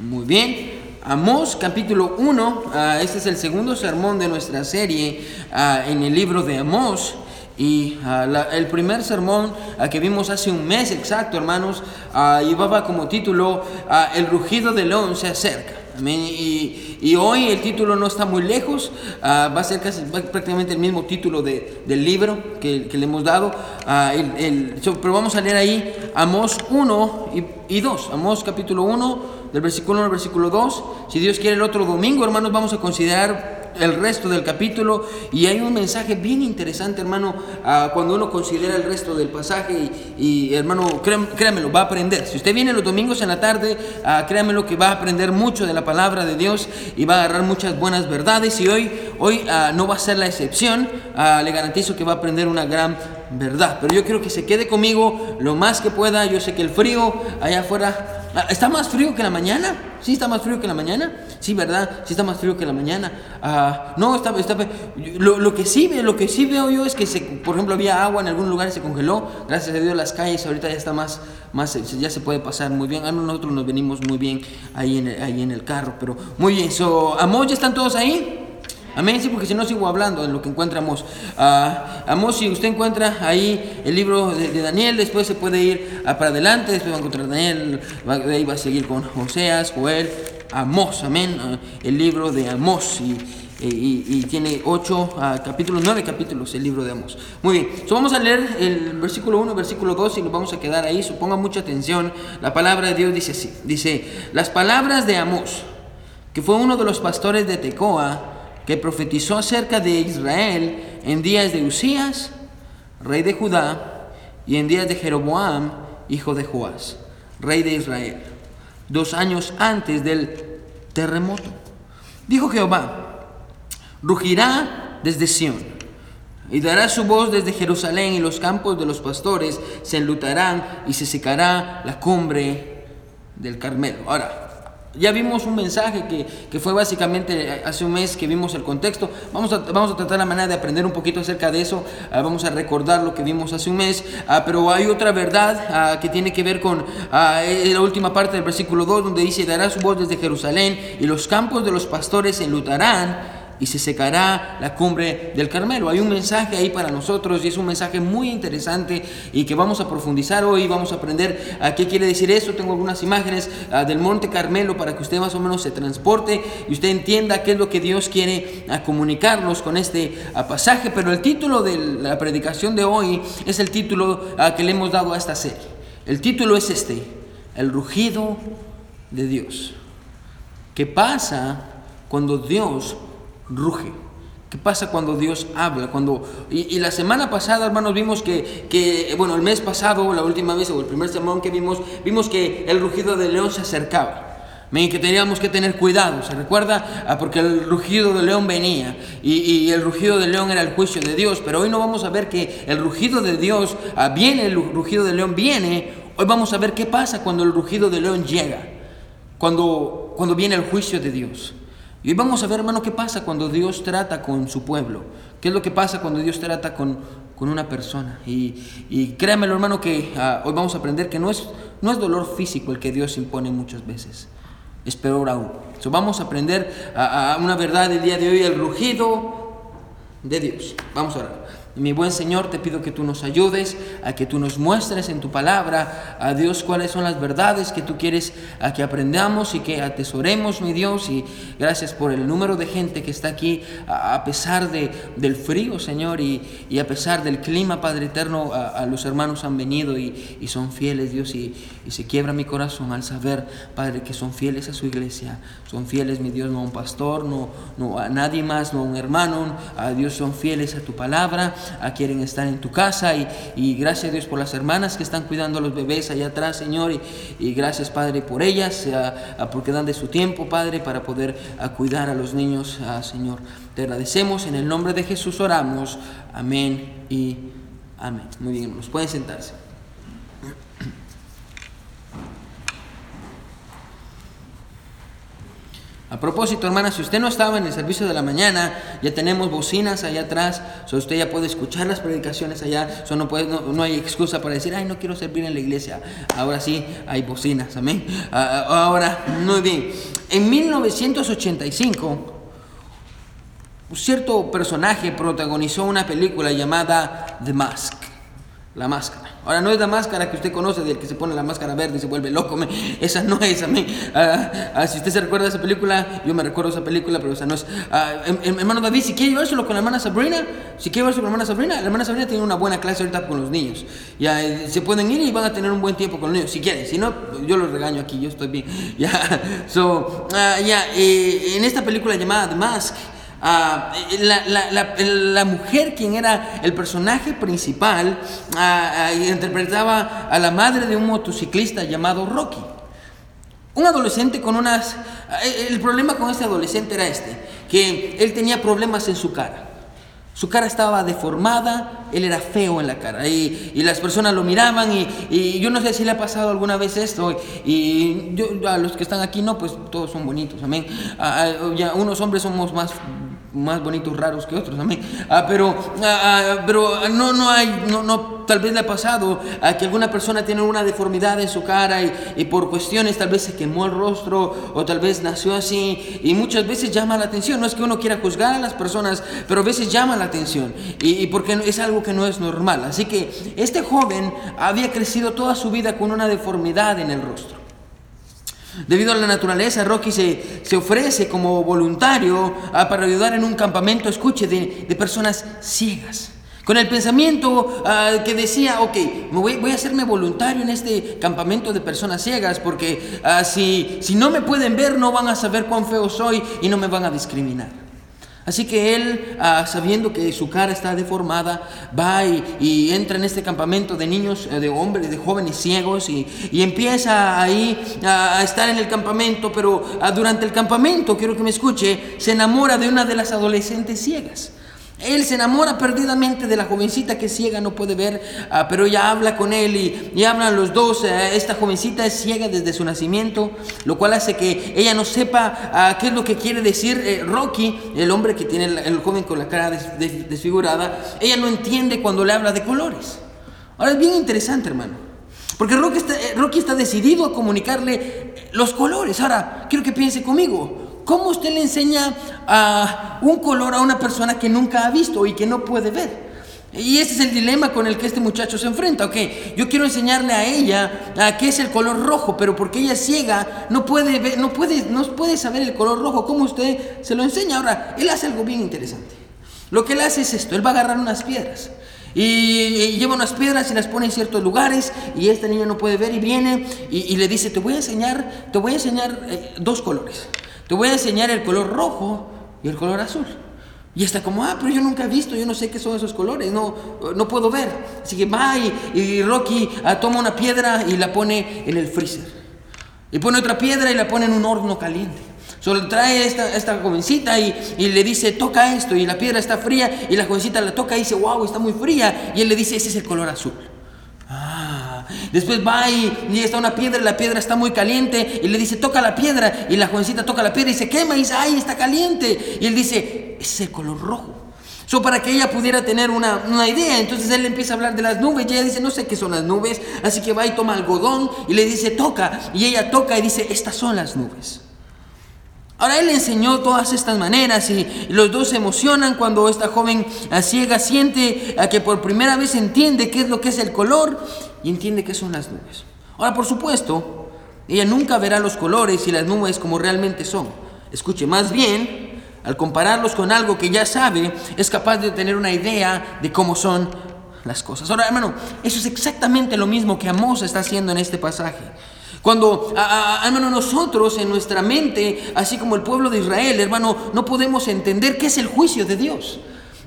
Muy bien. Amós capítulo 1, ah, este es el segundo sermón de nuestra serie ah, en el libro de Amós. Y ah, el primer sermón que vimos hace un mes exacto, hermanos, ah, llevaba como título El rugido del león se acerca. Amén. Y, y hoy el título no está muy lejos, ah, va a ser casi va- prácticamente el mismo título de- del libro que, que le hemos dado. ah, el- el- pero vamos a leer ahí Amós 1 y, y 2. Amós capítulo 1, del versículo 1 al versículo 2. Si Dios quiere el otro domingo, hermanos, vamos a considerar el resto del capítulo. Y hay un mensaje bien interesante, hermano, ah, cuando uno considera el resto del pasaje. Y, hermano, créam- créamelo, va a aprender. Si usted viene los domingos en la tarde, ah, créamelo que va a aprender mucho de la palabra de Dios y va a agarrar muchas buenas verdades. Y hoy, hoy ah, no va a ser la excepción, Ah, le garantizo que va a aprender una gran verdad. Pero yo quiero que se quede conmigo lo más que pueda, yo sé que el frío allá afuera... Ah, ¿Está más frío que la mañana? ¿Sí está más frío que la mañana? Sí, ¿verdad? Sí está más frío que la mañana. Ah, no, está, está lo, lo que sí lo que sí veo yo es que por ejemplo había agua en algún lugar se congeló. Gracias a Dios las calles ahorita ya está más más ya se puede pasar muy bien. No, Nosotros nos venimos muy bien ahí en el, ahí en el carro, pero muy bien. So, Amós, ¿ya están todos ahí? Amén, sí, porque si no sigo hablando en lo que encontramos. Ah, Amós, si usted encuentra ahí el libro de, de Daniel, después se puede ir ah, para adelante, después va a encontrar Daniel, de ahí va a seguir con Oseas, Joel, Amós, amén, ah, el libro de Amós. Y, tiene ocho ah, capítulos, nueve capítulos el libro de Amós. Muy bien, so vamos a leer el versículo 1, versículo 2 y nos vamos a quedar ahí. So, ponga mucha atención. La palabra de Dios dice así: dice, las palabras de Amós, que fue uno de los pastores de Tecoa, que profetizó acerca de Israel en días de Usías, rey de Judá, y en días de Jeroboam, hijo de Joás, rey de Israel, dos años antes del terremoto. Dijo Jehová, rugirá desde Sión, y dará su voz desde Jerusalén, y los campos de los pastores se enlutarán, y se secará la cumbre del Carmelo. Ahora, ya vimos un mensaje que, que fue básicamente hace un mes que vimos el contexto. Vamos a, vamos a tratar la manera de aprender un poquito acerca de eso. Ah, vamos a recordar lo que vimos hace un mes. Ah, pero hay otra verdad ah, que tiene que ver con la última parte del versículo 2, donde dice: Dará su voz desde Jerusalén y los campos de los pastores se enlutarán y se secará la cumbre del Carmelo. Hay un mensaje ahí para nosotros y es un mensaje muy interesante y que vamos a profundizar hoy, vamos a aprender a qué quiere decir eso. Tengo algunas imágenes ah, del Monte Carmelo para que usted más o menos se transporte y usted entienda qué es lo que Dios quiere ah, comunicarnos con este ah, pasaje. Pero el título de la predicación de hoy es el título ah, que le hemos dado a esta serie. El título es este, el rugido de Dios. ¿Qué pasa cuando Dios ruge? ¿Qué pasa cuando Dios habla? Cuando, y, y la semana pasada, hermanos, vimos que, que, bueno, el mes pasado, la última vez, o el primer sermón que vimos, vimos que el rugido del león se acercaba. Amén, que teníamos que tener cuidado, ¿se recuerda? Ah, porque el rugido del león venía y, y el rugido del león era el juicio de Dios, pero hoy no vamos a ver que el rugido de Dios ah, viene, el rugido del león viene, hoy vamos a ver qué pasa cuando el rugido del león llega, cuando, cuando viene el juicio de Dios. Y vamos a ver, hermano, qué pasa cuando Dios trata con su pueblo. ¿Qué es lo que pasa cuando Dios trata con, con una persona? Y, y créamelo, hermano, que ah, hoy vamos a aprender que no es, no es dolor físico el que Dios impone muchas veces. Es peor aún. So, vamos a aprender a, a una verdad del día de hoy, el rugido de Dios. Vamos a orar. Mi buen Señor, te pido que tú nos ayudes, a que tú nos muestres en tu palabra, a Dios, cuáles son las verdades que tú quieres a que aprendamos y que atesoremos, mi Dios. Y gracias por el número de gente que está aquí, a, pesar de, del frío, Señor, y, y, a pesar del clima, Padre eterno, a, los hermanos han venido y, y son fieles, Dios, y, y, se quiebra mi corazón al saber, Padre, que son fieles a su iglesia, son fieles, mi Dios, no a un pastor, no, no a nadie más, no a un hermano, a Dios son fieles a tu palabra quieren estar en tu casa y, y, gracias Dios por las hermanas que están cuidando a los bebés allá atrás, Señor, y, y gracias, Padre, por ellas, a, a porque dan de su tiempo, Padre, para poder a cuidar a los niños, Señor. Te agradecemos, en el nombre de Jesús oramos, amén y amén. Muy bien, hermanos, pueden sentarse. A propósito, hermana, si usted no estaba en el servicio de la mañana, ya tenemos bocinas allá atrás, usted ya puede escuchar las predicaciones allá, no, hay excusa para decir, ay, no quiero servir en la iglesia. Ahora sí, hay bocinas, amén. Ah, ah, ahora, muy bien. En 1985, un cierto personaje protagonizó una película llamada The Mask, la máscara. Ahora no es la máscara que usted conoce del que se pone la máscara verde y se vuelve loco. Esa no es, amén. Ah, ah, si usted se recuerda esa película, yo me recuerdo esa película, pero esa no es. Ah, em, em, hermano David, si quiere llevárselo con la hermana Sabrina, si quiere llevárselo con la hermana Sabrina, la hermana Sabrina tiene una buena clase ahorita con los niños. Ya eh, se pueden ir y van a tener un buen tiempo con los niños, si quieren. Si no, yo los regaño aquí, yo estoy bien. Ya, so, ya, eh, en esta película llamada The Mask. Ah, la, mujer, quien era el personaje principal, ah, ah, interpretaba a la madre de un motociclista llamado Rocky. Un adolescente con unas... El problema con este adolescente era este, que él tenía problemas en su cara. Su cara estaba deformada, él era feo en la cara y, las personas lo miraban y, yo no sé si le ha pasado alguna vez esto y yo, a los que están aquí no, pues todos son bonitos, amén. unos hombres somos más más bonitos raros que otros también. Ah, pero ah, ah, pero no, no hay, no, no, tal vez le ha pasado a que alguna persona tiene una deformidad en su cara y, por cuestiones tal vez se quemó el rostro o tal vez nació así y muchas veces llama la atención. No es que uno quiera juzgar a las personas, pero a veces llama la atención y, y porque es algo que no es normal. Así que este joven había crecido toda su vida con una deformidad en el rostro. Debido a la naturaleza, Rocky se, se ofrece como voluntario ah, para ayudar en un campamento, escuche, de, personas ciegas. Con el pensamiento ah, que decía, ok, me voy, a hacerme voluntario en este campamento de personas ciegas porque uh, si, si no me pueden ver no van a saber cuán feo soy y no me van a discriminar. Así que él, ah, sabiendo que su cara está deformada, va y, entra en este campamento de niños, eh, de hombres, de jóvenes ciegos y, empieza ahí a, estar en el campamento, pero ah, durante el campamento, quiero que me escuche, se enamora de una de las adolescentes ciegas. Él se enamora perdidamente de la jovencita que ciega, no puede ver, ah, pero ella habla con él y, hablan los dos. Eh, esta jovencita es ciega desde su nacimiento, lo cual hace que ella no sepa ah, qué es lo que quiere decir eh, Rocky, el hombre que tiene el, joven con la cara desfigurada. Ella no entiende cuando le habla de colores. Ahora es bien interesante, hermano, porque Rocky está, eh, Rocky está decidido a comunicarle los colores. Ahora, quiero que piense conmigo. ¿Cómo usted le enseña a un color a una persona que nunca ha visto y que no puede ver? Y ese es el dilema con el que este muchacho se enfrenta. Ok, yo quiero enseñarle a ella a qué es el color rojo, pero porque ella es ciega, no puede, ver, no, puede, no puede saber el color rojo. ¿Cómo usted se lo enseña? Ahora, él hace algo bien interesante. Lo que él hace es esto: él va a agarrar unas piedras. Y, lleva unas piedras y las pone en ciertos lugares y esta niña no puede ver y viene y, le dice, te voy a enseñar, te voy a enseñar eh, dos colores. Te voy a enseñar el color rojo y el color azul. Y está como, ah, pero yo nunca he visto, yo no sé qué son esos colores, no, no puedo ver. Así que va y, Rocky ah, toma una piedra y la pone en el freezer. Y pone otra piedra y la pone en un horno caliente. Solo trae esta, esta jovencita y, y, le dice, toca esto. Y la piedra está fría y la jovencita la toca y dice, wow, está muy fría. Y él le dice, ese es el color azul. Después va y, está una piedra y la piedra está muy caliente y le dice, toca la piedra. Y la jovencita toca la piedra y se quema y dice, ay, está caliente. Y él dice, es el color rojo. So, para que ella pudiera tener una, una, idea. Entonces él empieza a hablar de las nubes y ella dice, no sé qué son las nubes. Así que va y toma algodón y le dice, toca. Y ella toca y dice, estas son las nubes. Ahora él le enseñó todas estas maneras y los dos se emocionan cuando esta joven ciega siente que por primera vez entiende qué es lo que es el color y entiende qué son las nubes. Ahora, por supuesto, ella nunca verá los colores y las nubes como realmente son. Escuche, más bien, al compararlos con algo que ya sabe, es capaz de tener una idea de cómo son las cosas. Ahora, hermano, eso es exactamente lo mismo que Amos está haciendo en este pasaje. Cuando, hermano, nosotros en nuestra mente, así como el pueblo de Israel, hermano, no podemos entender qué es el juicio de Dios.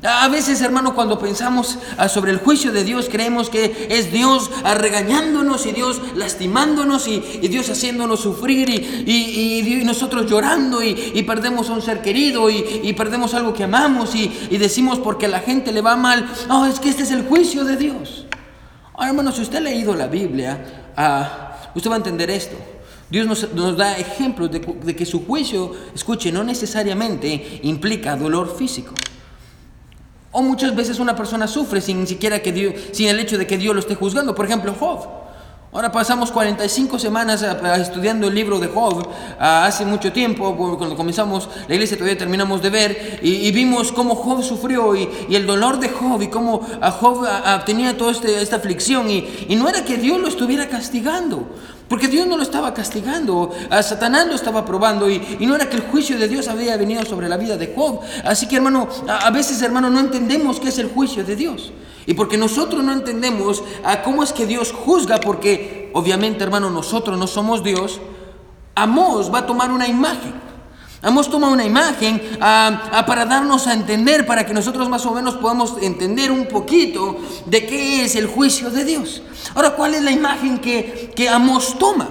A veces, hermano, cuando pensamos ah, sobre el juicio de Dios, creemos que es Dios ah, regañándonos y Dios lastimándonos y, Dios haciéndonos sufrir y, nosotros llorando y, perdemos a un ser querido y, perdemos algo que amamos y, decimos porque a la gente le va mal, oh, es que este es el juicio de Dios. Ahora, hermano, si usted ha leído la Biblia, usted va a entender esto. Dios nos, da ejemplos de, que su juicio, escuche, no necesariamente implica dolor físico. O muchas veces una persona sufre sin siquiera que Dios, sin el hecho de que Dios lo esté juzgando. Por ejemplo, Job. Ahora pasamos 45 semanas estudiando el libro de Job. Hace mucho tiempo, cuando comenzamos la iglesia, todavía terminamos de ver y, vimos cómo Job sufrió y, el dolor de Job y cómo Job tenía toda este, esta aflicción. Y, y no era que Dios lo estuviera castigando, porque Dios no lo estaba castigando, a Satanás lo estaba probando y, no era que el juicio de Dios había venido sobre la vida de Job. Así que hermano, a, veces hermano no entendemos qué es el juicio de Dios. Y porque nosotros no entendemos a cómo es que Dios juzga, porque obviamente hermano nosotros no somos Dios, Amós va a tomar una imagen. Hemos tomado una imagen ah, ah, para darnos a entender, para que nosotros más o menos podamos entender un poquito de qué es el juicio de Dios. Ahora, ¿cuál es la imagen que, que Amos toma?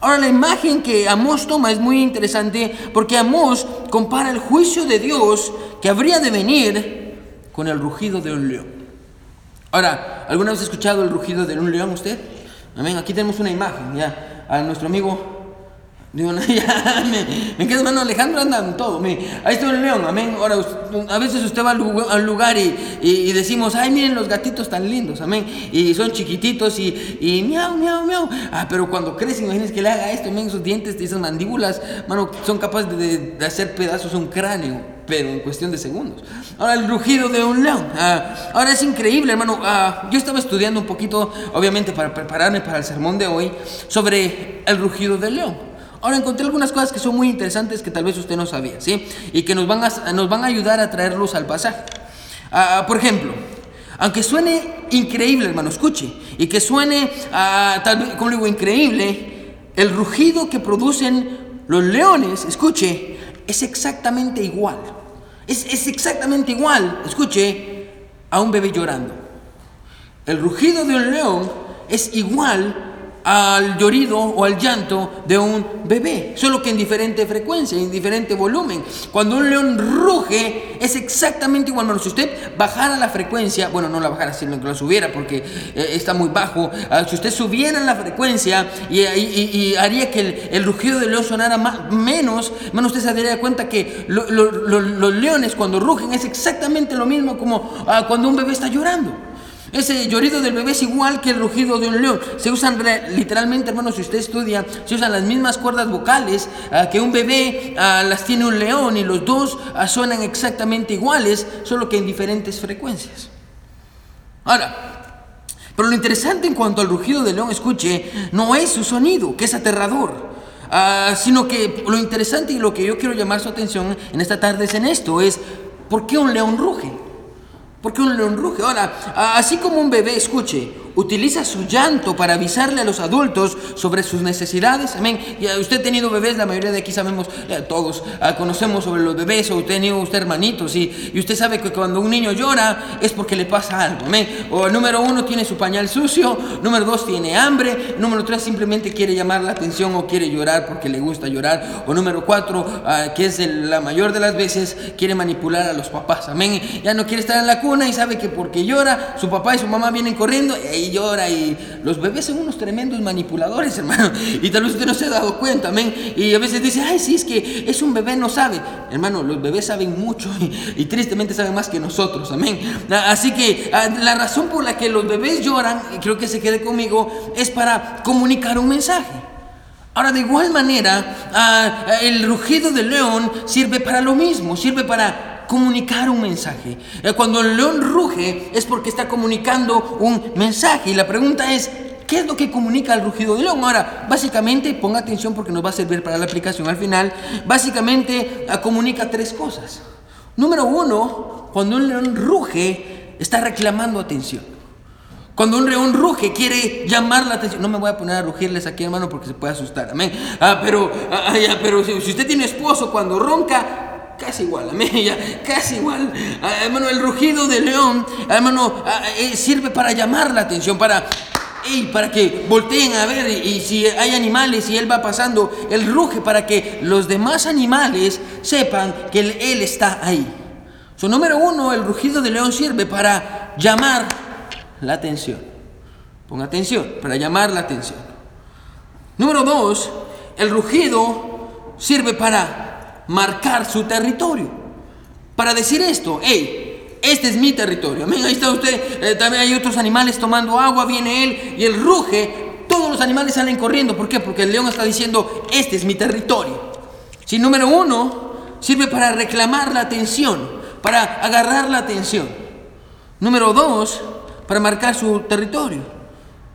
Ahora, la imagen que Amos toma es muy interesante porque Amos compara el juicio de Dios que habría de venir con el rugido de un león. Ahora, ¿alguna vez ha escuchado el rugido de un león usted? Amén. Aquí tenemos una imagen, ya. A nuestro amigo Digo, no, ya, me, me quedo, hermano Alejandro anda todo. Me, ahí está el león, amén. Ahora, a veces usted va al lugar y, y, decimos, ay, miren los gatitos tan lindos, amén. Y son chiquititos y, y miau, miau, miau. Ah, pero cuando crecen, imagínense que le haga esto, amén, sus dientes esas mandíbulas, mano, son capaces de, de, hacer pedazos un cráneo pero en cuestión de segundos. Ahora el rugido de un león. Ah, ahora es increíble, hermano. Ah, yo estaba estudiando un poquito, obviamente, para prepararme para el sermón de hoy, sobre el rugido del león. Ahora encontré algunas cosas que son muy interesantes que tal vez usted no sabía, ¿sí? Y que nos van a, nos van a ayudar a traer luz al pasaje. Ah, por ejemplo, aunque suene increíble, hermano, escuche, y que suene, uh, tal vez, como digo, increíble, el rugido que producen los leones, escuche, es exactamente igual. Es, es exactamente igual, escuche, a un bebé llorando. El rugido de un león es igual al llorido o al llanto de un bebé, solo que en diferente frecuencia, en diferente volumen. Cuando un león ruge es exactamente igual, hermano. Si usted bajara la frecuencia, bueno, no la bajara, sino que la subiera porque eh, está muy bajo. Ah, si usted subiera la frecuencia y, haría que el, rugido del león sonara más, menos, hermano, usted se daría cuenta que los leones cuando rugen es exactamente lo mismo como ah, cuando un bebé está llorando. Ese llorido del bebé es igual que el rugido de un león. Se usan literalmente, hermano, si usted estudia, se usan las mismas cuerdas vocales ah, que un bebé ah, las tiene un león y los dos ah, suenan exactamente iguales, solo que en diferentes frecuencias. Ahora, pero lo interesante en cuanto al rugido del león, escuche, no es su sonido, que es aterrador. sino que lo interesante y lo que yo quiero llamar su atención en esta tarde es en esto, es ¿por qué un león ruge? Porque un león ruge. Ahora, así como un bebé, escuche, utiliza su llanto para avisarle a los adultos sobre sus necesidades. Amén. Y usted ha tenido bebés, la mayoría de aquí sabemos, todos ah, conocemos sobre los bebés, o usted ha tenido usted hermanitos, y, usted sabe que cuando un niño llora es porque le pasa algo. Amén. O número uno tiene su pañal sucio, número dos tiene hambre, número tres simplemente quiere llamar la atención o quiere llorar porque le gusta llorar, o número cuatro, ah, que es la mayor de las veces, quiere manipular a los papás. Amén. Ya no quiere estar en la cuna y sabe que porque llora, su papá y su mamá vienen corriendo y llora y los bebés son unos tremendos manipuladores, hermano. Y tal vez usted no se ha dado cuenta, amén. Y a veces dice, ay, sí, es que es un bebé, no sabe. Hermano, los bebés saben mucho y, tristemente saben más que nosotros, amén. Ah, así que ah, la razón por la que los bebés lloran, y creo que se quede conmigo, es para comunicar un mensaje. Ahora, de igual manera, ah, el rugido del león sirve para lo mismo, sirve para comunicar un mensaje. Eh, cuando el león ruge es porque está comunicando un mensaje. Y la pregunta es, ¿qué es lo que comunica el rugido del león? Ahora, básicamente, ponga atención porque nos va a servir para la aplicación al final. Básicamente eh, comunica tres cosas. Número uno, cuando un león ruge, está reclamando atención. Cuando un león ruge, quiere llamar la atención. No me voy a poner a rugirles aquí, hermano, porque se puede asustar. Amén. Ah, pero, ah, ah pero si usted tiene esposo, cuando ronca, casi igual, amén, casi igual. Hermano, el rugido del león, hermano, eh, sirve para llamar la atención, para, para que volteen a ver y, si hay animales y él va pasando, él ruge para que los demás animales sepan que él, está ahí. Su número uno, el rugido del león sirve para llamar la atención. Ponga atención, para llamar la atención. Número dos, el rugido sirve para marcar su territorio. Para decir esto, hey, este es mi territorio. Amén, ahí está usted. Eh, también hay otros animales tomando agua, viene él y él ruge. Todos los animales salen corriendo. ¿Por qué? Porque el león está diciendo, este es mi territorio. Si número uno, sirve para reclamar la atención, para agarrar la atención. Número dos, para marcar su territorio.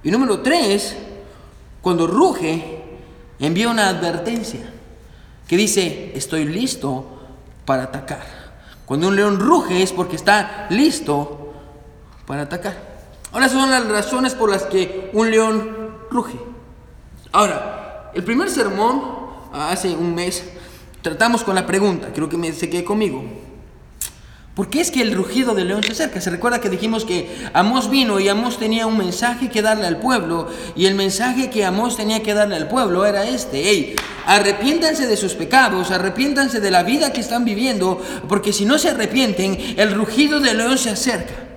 Y número tres, cuando ruge, envía una advertencia que dice, estoy listo para atacar. Cuando un león ruge es porque está listo para atacar. Ahora son las razones por las que un león ruge. Ahora, el primer sermón, hace un mes, tratamos con la pregunta, creo que me, se quede conmigo. ¿Por qué es que el rugido del león se acerca? Se recuerda que dijimos que Amós vino y Amós tenía un mensaje que darle al pueblo y el mensaje que Amós tenía que darle al pueblo era este, hey, arrepiéntanse de sus pecados, arrepiéntanse de la vida que están viviendo, porque si no se arrepienten, el rugido del león se acerca.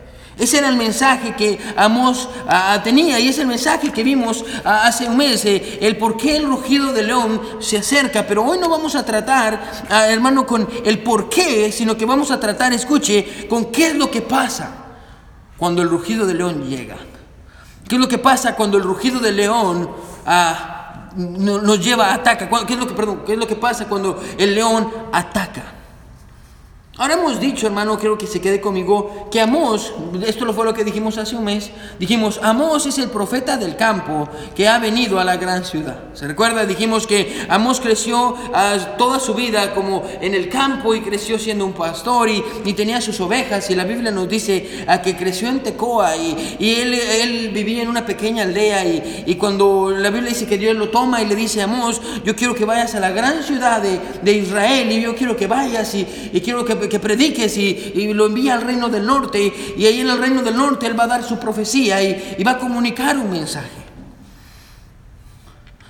Ese era el mensaje que Amos ah, ah, tenía y es el mensaje que vimos ah, hace un mes, eh, el por qué el rugido del león se acerca. Pero hoy no vamos a tratar, hermano, con el por qué, sino que vamos a tratar, escuche, con qué es lo que pasa cuando el rugido del león llega. ¿Qué es lo que pasa cuando el rugido del león nos lleva a? ¿Qué es lo que, qué es lo que pasa cuando el león ataca? Ahora hemos dicho, hermano, quiero que se quede conmigo, que Amós, esto fue lo que dijimos hace un mes, dijimos, Amós es el profeta del campo que ha venido a la gran ciudad. ¿Se recuerda? Dijimos que Amós creció ah, toda su vida como en el campo y creció siendo un pastor y, tenía sus ovejas y la Biblia nos dice ah, que creció en Tecoa y, él, él, vivía en una pequeña aldea y, cuando la Biblia dice que Dios lo toma y le dice Amós, yo quiero que vayas a la gran ciudad de, de Israel y yo quiero que vayas y quiero que que prediques y, lo envía al reino del norte y ahí en el reino del norte él va a dar su profecía y, va a comunicar un mensaje.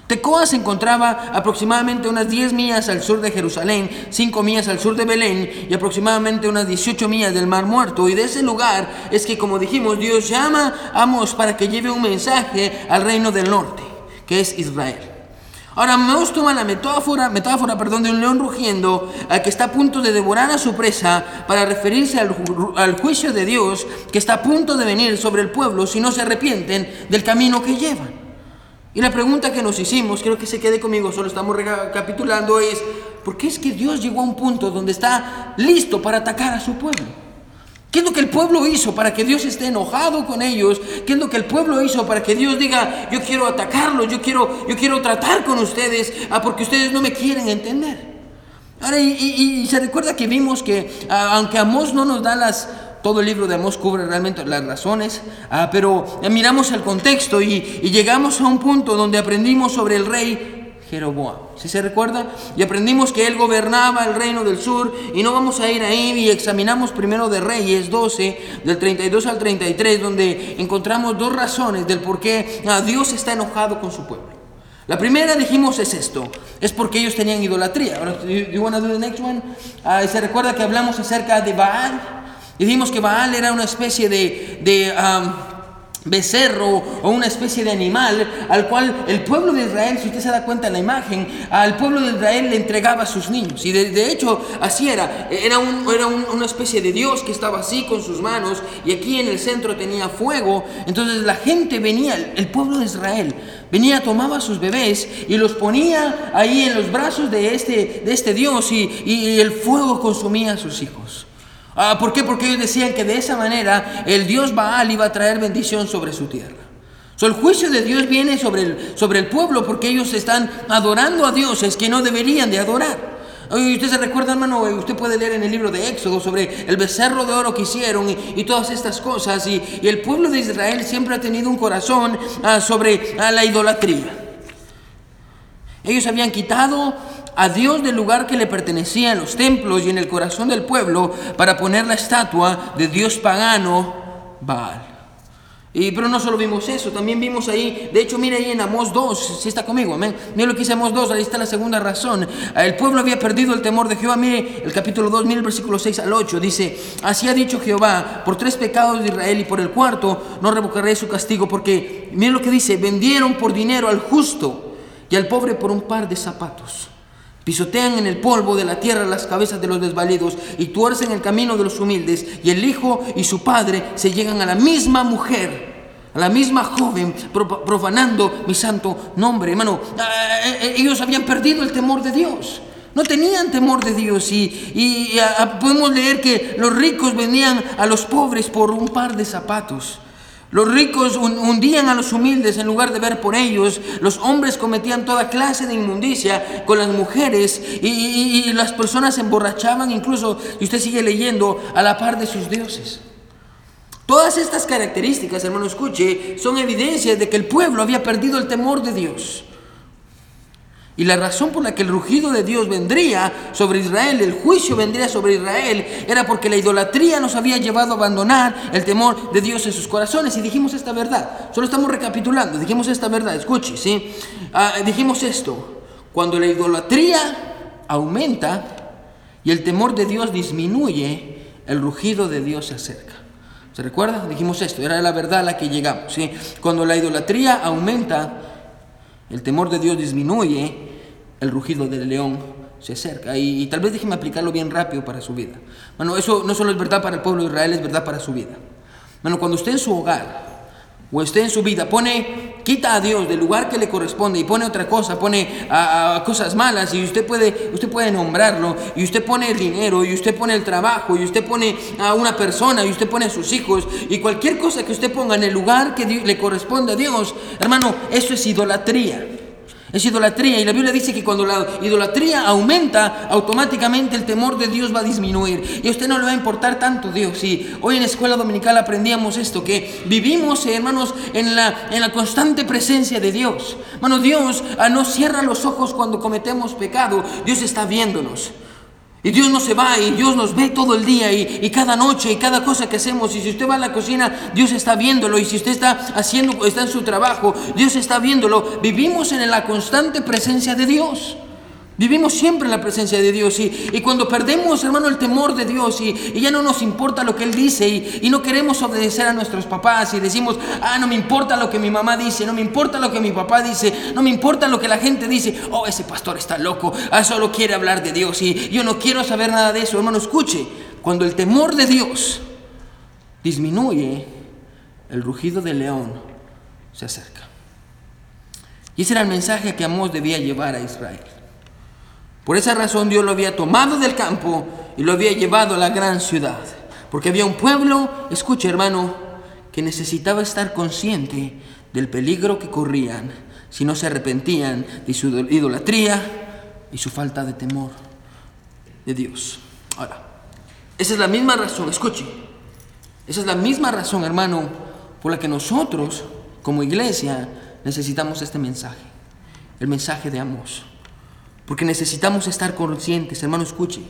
Tecoa se encontraba aproximadamente unas 10 millas al sur de Jerusalén, 5 millas al sur de Belén y aproximadamente unas 18 millas del Mar Muerto. Y de ese lugar es que, como dijimos, Dios llama a Amos para que lleve un mensaje al reino del norte, que es Israel. Ahora Meos toma la metáfora, metáfora perdón, de un león rugiendo que está a punto de devorar a su presa para referirse al, al, juicio de Dios que está a punto de venir sobre el pueblo si no se arrepienten del camino que llevan. Y la pregunta que nos hicimos, quiero que se quede conmigo, solo estamos recapitulando, es ¿por qué es que Dios llegó a un punto donde está listo para atacar a su pueblo? ¿Qué es lo que el pueblo hizo para que Dios esté enojado con ellos? ¿Qué es lo que el pueblo hizo para que Dios diga, yo quiero atacarlos, yo quiero, yo quiero tratar con ustedes, ah, porque ustedes no me quieren entender? Ahora, y, se recuerda que vimos que, ah, aunque Amós no nos da las, todo el libro de Amós cubre realmente las razones, ah, pero miramos el contexto y, llegamos a un punto donde aprendimos sobre el rey Jeroboam. Si se recuerda, y aprendimos que él gobernaba el reino del sur, y no vamos a ir ahí y examinamos primero de Reyes 12, del 32 al 33, donde encontramos dos razones del por qué ah, Dios está enojado con su pueblo. La primera dijimos es esto, es porque ellos tenían idolatría. Ahora, you wanna do the next one? Ah, se recuerda que hablamos acerca de Baal. Dijimos que Baal era una especie de, de becerro o una especie de animal al cual el pueblo de Israel, si usted se da cuenta en la imagen, al pueblo de Israel le entregaba a sus niños. Y de, hecho así era, era, un, era una especie de Dios que estaba así con sus manos y aquí en el centro tenía fuego. Entonces la gente venía, el pueblo de Israel, venía, tomaba sus bebés y los ponía ahí en los brazos de este, de este Dios y el fuego consumía a sus hijos. Ah, ¿Por qué? Porque ellos decían que de esa manera el Dios Baal iba a traer bendición sobre su tierra. el juicio de Dios viene sobre el, sobre el pueblo porque ellos están adorando a dioses que no deberían de adorar. Usted se recuerda, hermano, usted puede leer en el libro de Éxodo sobre el becerro de oro que hicieron y, todas estas cosas. Y, el pueblo de Israel siempre ha tenido un corazón ah, sobre ah, la idolatría. Ellos habían quitado a Dios del lugar que le pertenecía en los templos y en el corazón del pueblo para poner la estatua de Dios pagano Baal. Y, pero no solo vimos eso, también vimos ahí, de hecho, mire ahí en Amós 2, si está conmigo, amén. Mire lo que dice Amós 2, ahí está la segunda razón. El pueblo había perdido el temor de Jehová. Mire el capítulo 2, mire el versículo 6 al 8, dice: Así ha dicho Jehová, por tres pecados de Israel y por el cuarto no revocaré su castigo, porque mire lo que dice: vendieron por dinero al justo y al pobre por un par de zapatos. Pisotean en el polvo de la tierra las cabezas de los desvalidos y tuercen el camino de los humildes. Y el hijo y su padre se llegan a la misma mujer, a la misma joven, profanando mi santo nombre. Hermano, eh, eh, ellos habían perdido el temor de Dios. No tenían temor de Dios y, podemos leer que los ricos venían a los pobres por un par de zapatos. Los ricos hundían a los humildes en lugar de ver por ellos. Los hombres cometían toda clase de inmundicia con las mujeres y, las personas se emborrachaban incluso, y usted sigue leyendo, a la par de sus dioses. Todas estas características, hermano, escuche, son evidencias de que el pueblo había perdido el temor de Dios. Y la razón por la que el rugido de Dios vendría sobre Israel, el juicio vendría sobre Israel, era porque la idolatría nos había llevado a abandonar el temor de Dios en sus corazones. Y dijimos esta verdad, solo estamos recapitulando, dijimos esta verdad, escuche, ¿sí? Ah, dijimos esto, cuando la idolatría aumenta y el temor de Dios disminuye, el rugido de Dios se acerca. ¿Se recuerda? Dijimos esto, era la verdad a la que llegamos. ¿sí? Cuando la idolatría aumenta, el temor de Dios disminuye, el rugido del león se acerca. Y, tal vez déjeme aplicarlo bien rápido para su vida. Bueno, eso no solo es verdad para el pueblo de Israel, es verdad para su vida. Bueno, cuando usted en su hogar o esté en su vida, pone, quita a Dios del lugar que le corresponde y pone otra cosa, pone a, cosas malas y usted puede, usted puede nombrarlo y usted pone el dinero y usted pone el trabajo y usted pone a una persona y usted pone a sus hijos y cualquier cosa que usted ponga en el lugar que le corresponde a Dios, hermano, eso es idolatría. Es idolatría y la Biblia dice que cuando la idolatría aumenta, automáticamente el temor de Dios va a disminuir. Y a usted no le va a importar tanto Dios. Y hoy en la escuela dominical aprendíamos esto, que vivimos, hermanos, en la, en la constante presencia de Dios. Hermano, Dios ah, no cierra los ojos cuando cometemos pecado. Dios está viéndonos. Y Dios no se va y Dios nos ve todo el día y, cada noche y cada cosa que hacemos. Y si usted va a la cocina, Dios está viéndolo. Y si usted está haciendo, está en su trabajo, Dios está viéndolo. Vivimos en la constante presencia de Dios. Vivimos siempre en la presencia de Dios y, cuando perdemos, hermano, el temor de Dios y, ya no nos importa lo que Él dice y, no queremos obedecer a nuestros papás y decimos, ah, no me importa lo que mi mamá dice, no me importa lo que mi papá dice, no me importa lo que la gente dice, oh, ese pastor está loco, ah, solo quiere hablar de Dios y yo no quiero saber nada de eso, hermano, escuche, cuando el temor de Dios disminuye, el rugido del león se acerca. Y ese era el mensaje que Amós debía llevar a Israel. Por esa razón Dios lo había tomado del campo y lo había llevado a la gran ciudad. Porque había un pueblo, escuche hermano, que necesitaba estar consciente del peligro que corrían si no se arrepentían de su idolatría y su falta de temor de Dios. Ahora, esa es la misma razón, escuche, esa es la misma razón, hermano, por la que nosotros, como iglesia, necesitamos este mensaje, el mensaje de Amos. Porque necesitamos estar conscientes, hermano, escuche.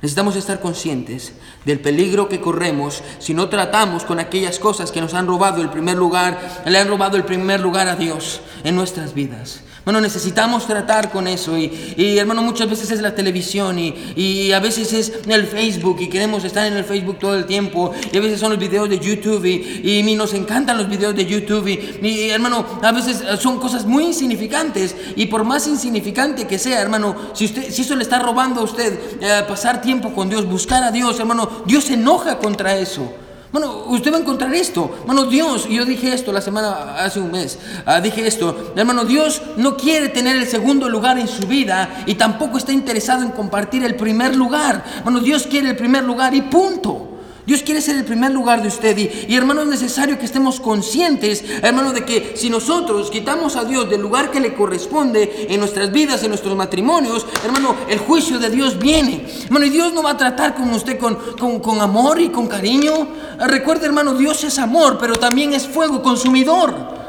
Necesitamos estar conscientes del peligro que corremos si no tratamos con aquellas cosas que nos han robado el primer lugar, le han robado el primer lugar a Dios en nuestras vidas. Bueno, necesitamos tratar con eso y, hermano, muchas veces es la televisión y, a veces es el Facebook y queremos estar en el Facebook todo el tiempo y a veces son los videos de YouTube y, y nos encantan los videos de YouTube y, hermano, a veces son cosas muy insignificantes y por más insignificante que sea, hermano, si, usted, si eso le está robando a usted eh, pasar tiempo con Dios, buscar a Dios, hermano, Dios se enoja contra eso. Bueno, usted va a encontrar esto. Hermano, Dios, yo dije esto la semana, hace un mes, ah, dije esto. Hermano, Dios no quiere tener el segundo lugar en su vida y tampoco está interesado en compartir el primer lugar. Hermano, Dios quiere el primer lugar y punto. Dios quiere ser el primer lugar de usted y, hermano es necesario que estemos conscientes, hermano, de que si nosotros quitamos a Dios del lugar que le corresponde en nuestras vidas, en nuestros matrimonios, hermano, el juicio de Dios viene. Hermano, y Dios no va a tratar con usted con, con amor y con cariño. Recuerde, hermano, Dios es amor, pero también es fuego consumidor.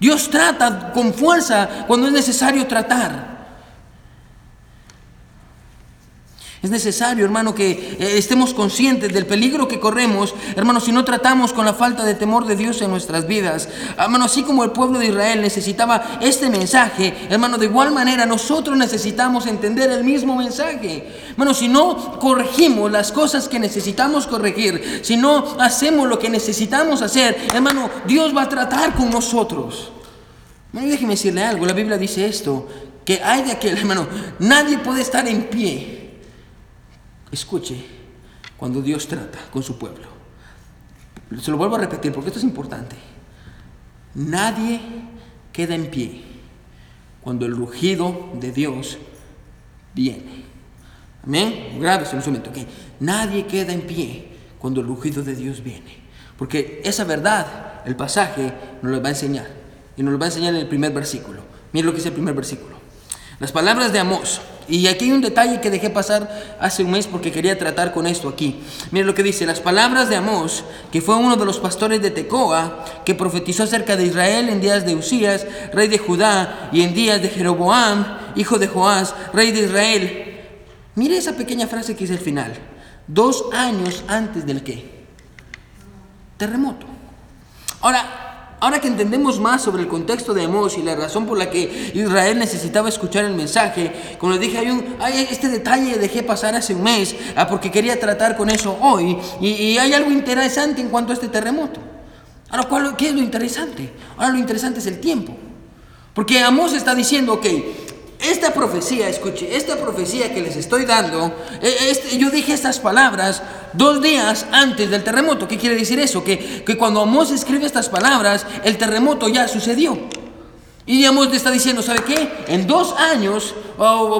Dios trata con fuerza cuando es necesario tratar. Es necesario, hermano, que eh, estemos conscientes del peligro que corremos, hermano, si no tratamos con la falta de temor de Dios en nuestras vidas. Hermano, así como el pueblo de Israel necesitaba este mensaje, hermano, de igual manera nosotros necesitamos entender el mismo mensaje. Hermano, si no corregimos las cosas que necesitamos corregir, si no hacemos lo que necesitamos hacer, hermano, Dios va a tratar con nosotros. déjeme decirle algo, la Biblia dice esto, que hay de aquel, hermano, nadie puede estar en pie. Escuche, cuando Dios trata con su pueblo. Se lo vuelvo a repetir porque esto es importante. Nadie queda en pie cuando el rugido de Dios viene. Amén. Grave en momento. que Nadie queda en pie cuando el rugido de Dios viene. Porque esa verdad, el pasaje, nos lo va a enseñar. Y nos lo va a enseñar en el primer versículo. Miren lo que dice el primer versículo. Las palabras de Amós. Y aquí hay un detalle que dejé pasar hace un mes porque quería tratar con esto aquí. Miren lo que dice, las palabras de Amós, que fue uno de los pastores de Tecoa, que profetizó acerca de Israel en días de Usías, rey de Judá, y en días de Jeroboam, hijo de Joás, rey de Israel. Mire esa pequeña frase que dice al final. Dos años antes del qué? Terremoto. Ahora, ahora que entendemos más sobre el contexto de Amós y la razón por la que Israel necesitaba escuchar el mensaje, como les dije, hay, un, hay este detalle dejé pasar hace un mes ah, porque quería tratar con eso hoy y, y, hay algo interesante en cuanto a este terremoto. Ahora, ¿cuál, ¿qué es lo interesante? Ahora lo interesante es el tiempo. Porque Amós está diciendo, ok, esta profecía, escuche, esta profecía que les estoy dando, eh, este, yo dije estas palabras dos días antes del terremoto. ¿Qué quiere decir eso? Que, que cuando Amós escribe estas palabras, el terremoto ya sucedió. Y digamos, le está diciendo, ¿sabe qué? En dos años,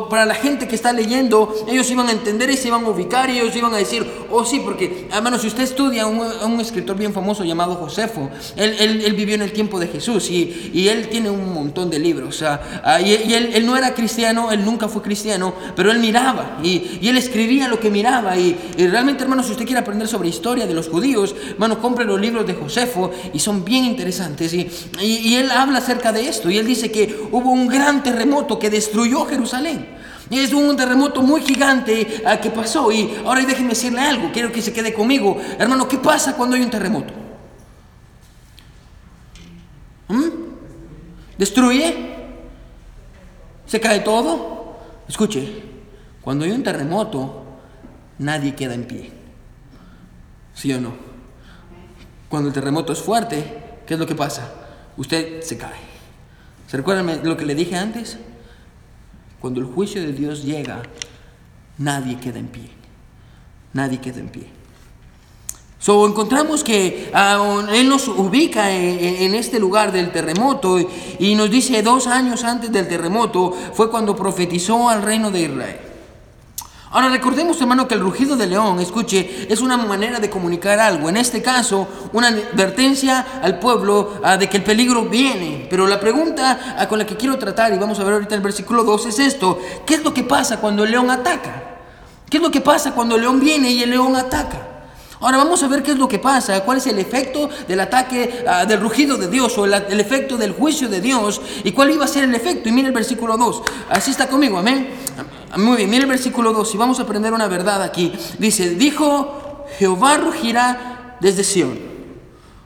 para la gente que está leyendo, ellos iban a entender y se iban a ubicar y ellos iban a decir, oh sí, porque, hermano, si usted estudia a un, escritor bien famoso llamado Josefo, él, él, vivió en el tiempo de Jesús y, y, él tiene un montón de libros. Sea, ah, y, él, él, no era cristiano, él nunca fue cristiano, pero él miraba y, y él escribía lo que miraba. Y, realmente, hermano, si usted quiere aprender sobre historia de los judíos, hermano, compre los libros de Josefo y son bien interesantes. Y, y, él habla acerca de esto. Y él dice que hubo un gran terremoto que destruyó Jerusalén. Es un terremoto muy gigante ah, que pasó. Y ahora déjenme decirle algo, quiero que se quede conmigo. Hermano, ¿qué pasa cuando hay un terremoto? ¿Mm? ¿Destruye? ¿Se cae todo? Escuche, cuando hay un terremoto, nadie queda en pie. ¿Sí o no? Cuando el terremoto es fuerte, ¿qué es lo que pasa? Usted se cae. ¿Se recuerdan lo que le dije antes? Cuando el juicio de Dios llega, nadie queda en pie. Nadie queda en pie. So, encontramos que Él nos ubica en, este lugar del terremoto y nos dice dos años antes del terremoto fue cuando profetizó al reino de Israel. Ahora recordemos, hermano, que el rugido de león, escuche, es una manera de comunicar algo. En este caso, una advertencia al pueblo ah, de que el peligro viene. Pero la pregunta ah, con la que quiero tratar, y vamos a ver ahorita el versículo 2, es esto. ¿Qué es lo que pasa cuando el león ataca? ¿Qué es lo que pasa cuando el león viene y el león ataca? Ahora vamos a ver qué es lo que pasa, cuál es el efecto del ataque ah, del rugido de Dios o el, el, efecto del juicio de Dios y cuál iba a ser el efecto. Y mira el versículo 2, así está conmigo, amén. Muy bien, mira el versículo 2 y vamos a aprender una verdad aquí. Dice, dijo, Jehová rugirá desde Sión.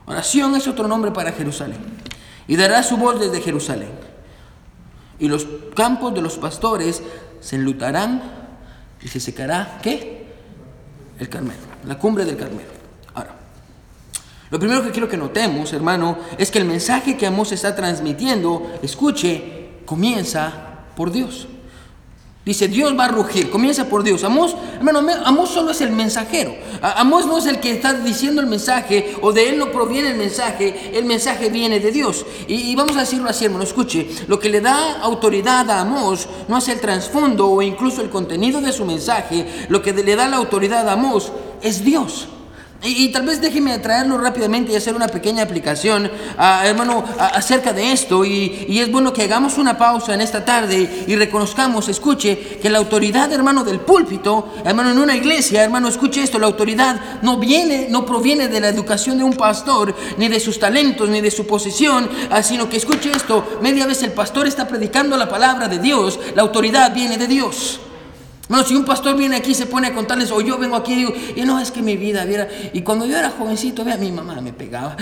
Ahora, Sión es otro nombre para Jerusalén. Y dará su voz desde Jerusalén. Y los campos de los pastores se enlutarán y se secará, ¿qué? El Carmelo, la cumbre del Carmelo. Ahora, lo primero que quiero que notemos, hermano, es que el mensaje que Amós está transmitiendo, escuche, comienza por Dios. Dice, Dios va a rugir. Comienza por Dios. Amós, hermano, Amós solo es el mensajero. Amós no es el que está diciendo el mensaje o de él no proviene el mensaje. El mensaje viene de Dios. Y, vamos a decirlo así, hermano. Escuche, lo que le da autoridad a Amós no es el trasfondo o incluso el contenido de su mensaje. Lo que le da la autoridad a Amós es Dios. Y, tal vez déjeme traerlo rápidamente y hacer una pequeña aplicación, ah, hermano, acerca de esto. Y, y, es bueno que hagamos una pausa en esta tarde y reconozcamos, escuche, que la autoridad, hermano, del púlpito, hermano, en una iglesia, hermano, escuche esto, la autoridad no viene, no proviene de la educación de un pastor, ni de sus talentos, ni de su posición, ah, sino que escuche esto, media vez el pastor está predicando la palabra de Dios, la autoridad viene de Dios. No, si un pastor viene aquí y se pone a contarles, o yo vengo aquí y digo, y no, es que mi vida, viera, y cuando yo era jovencito, vea, mi mamá me pegaba.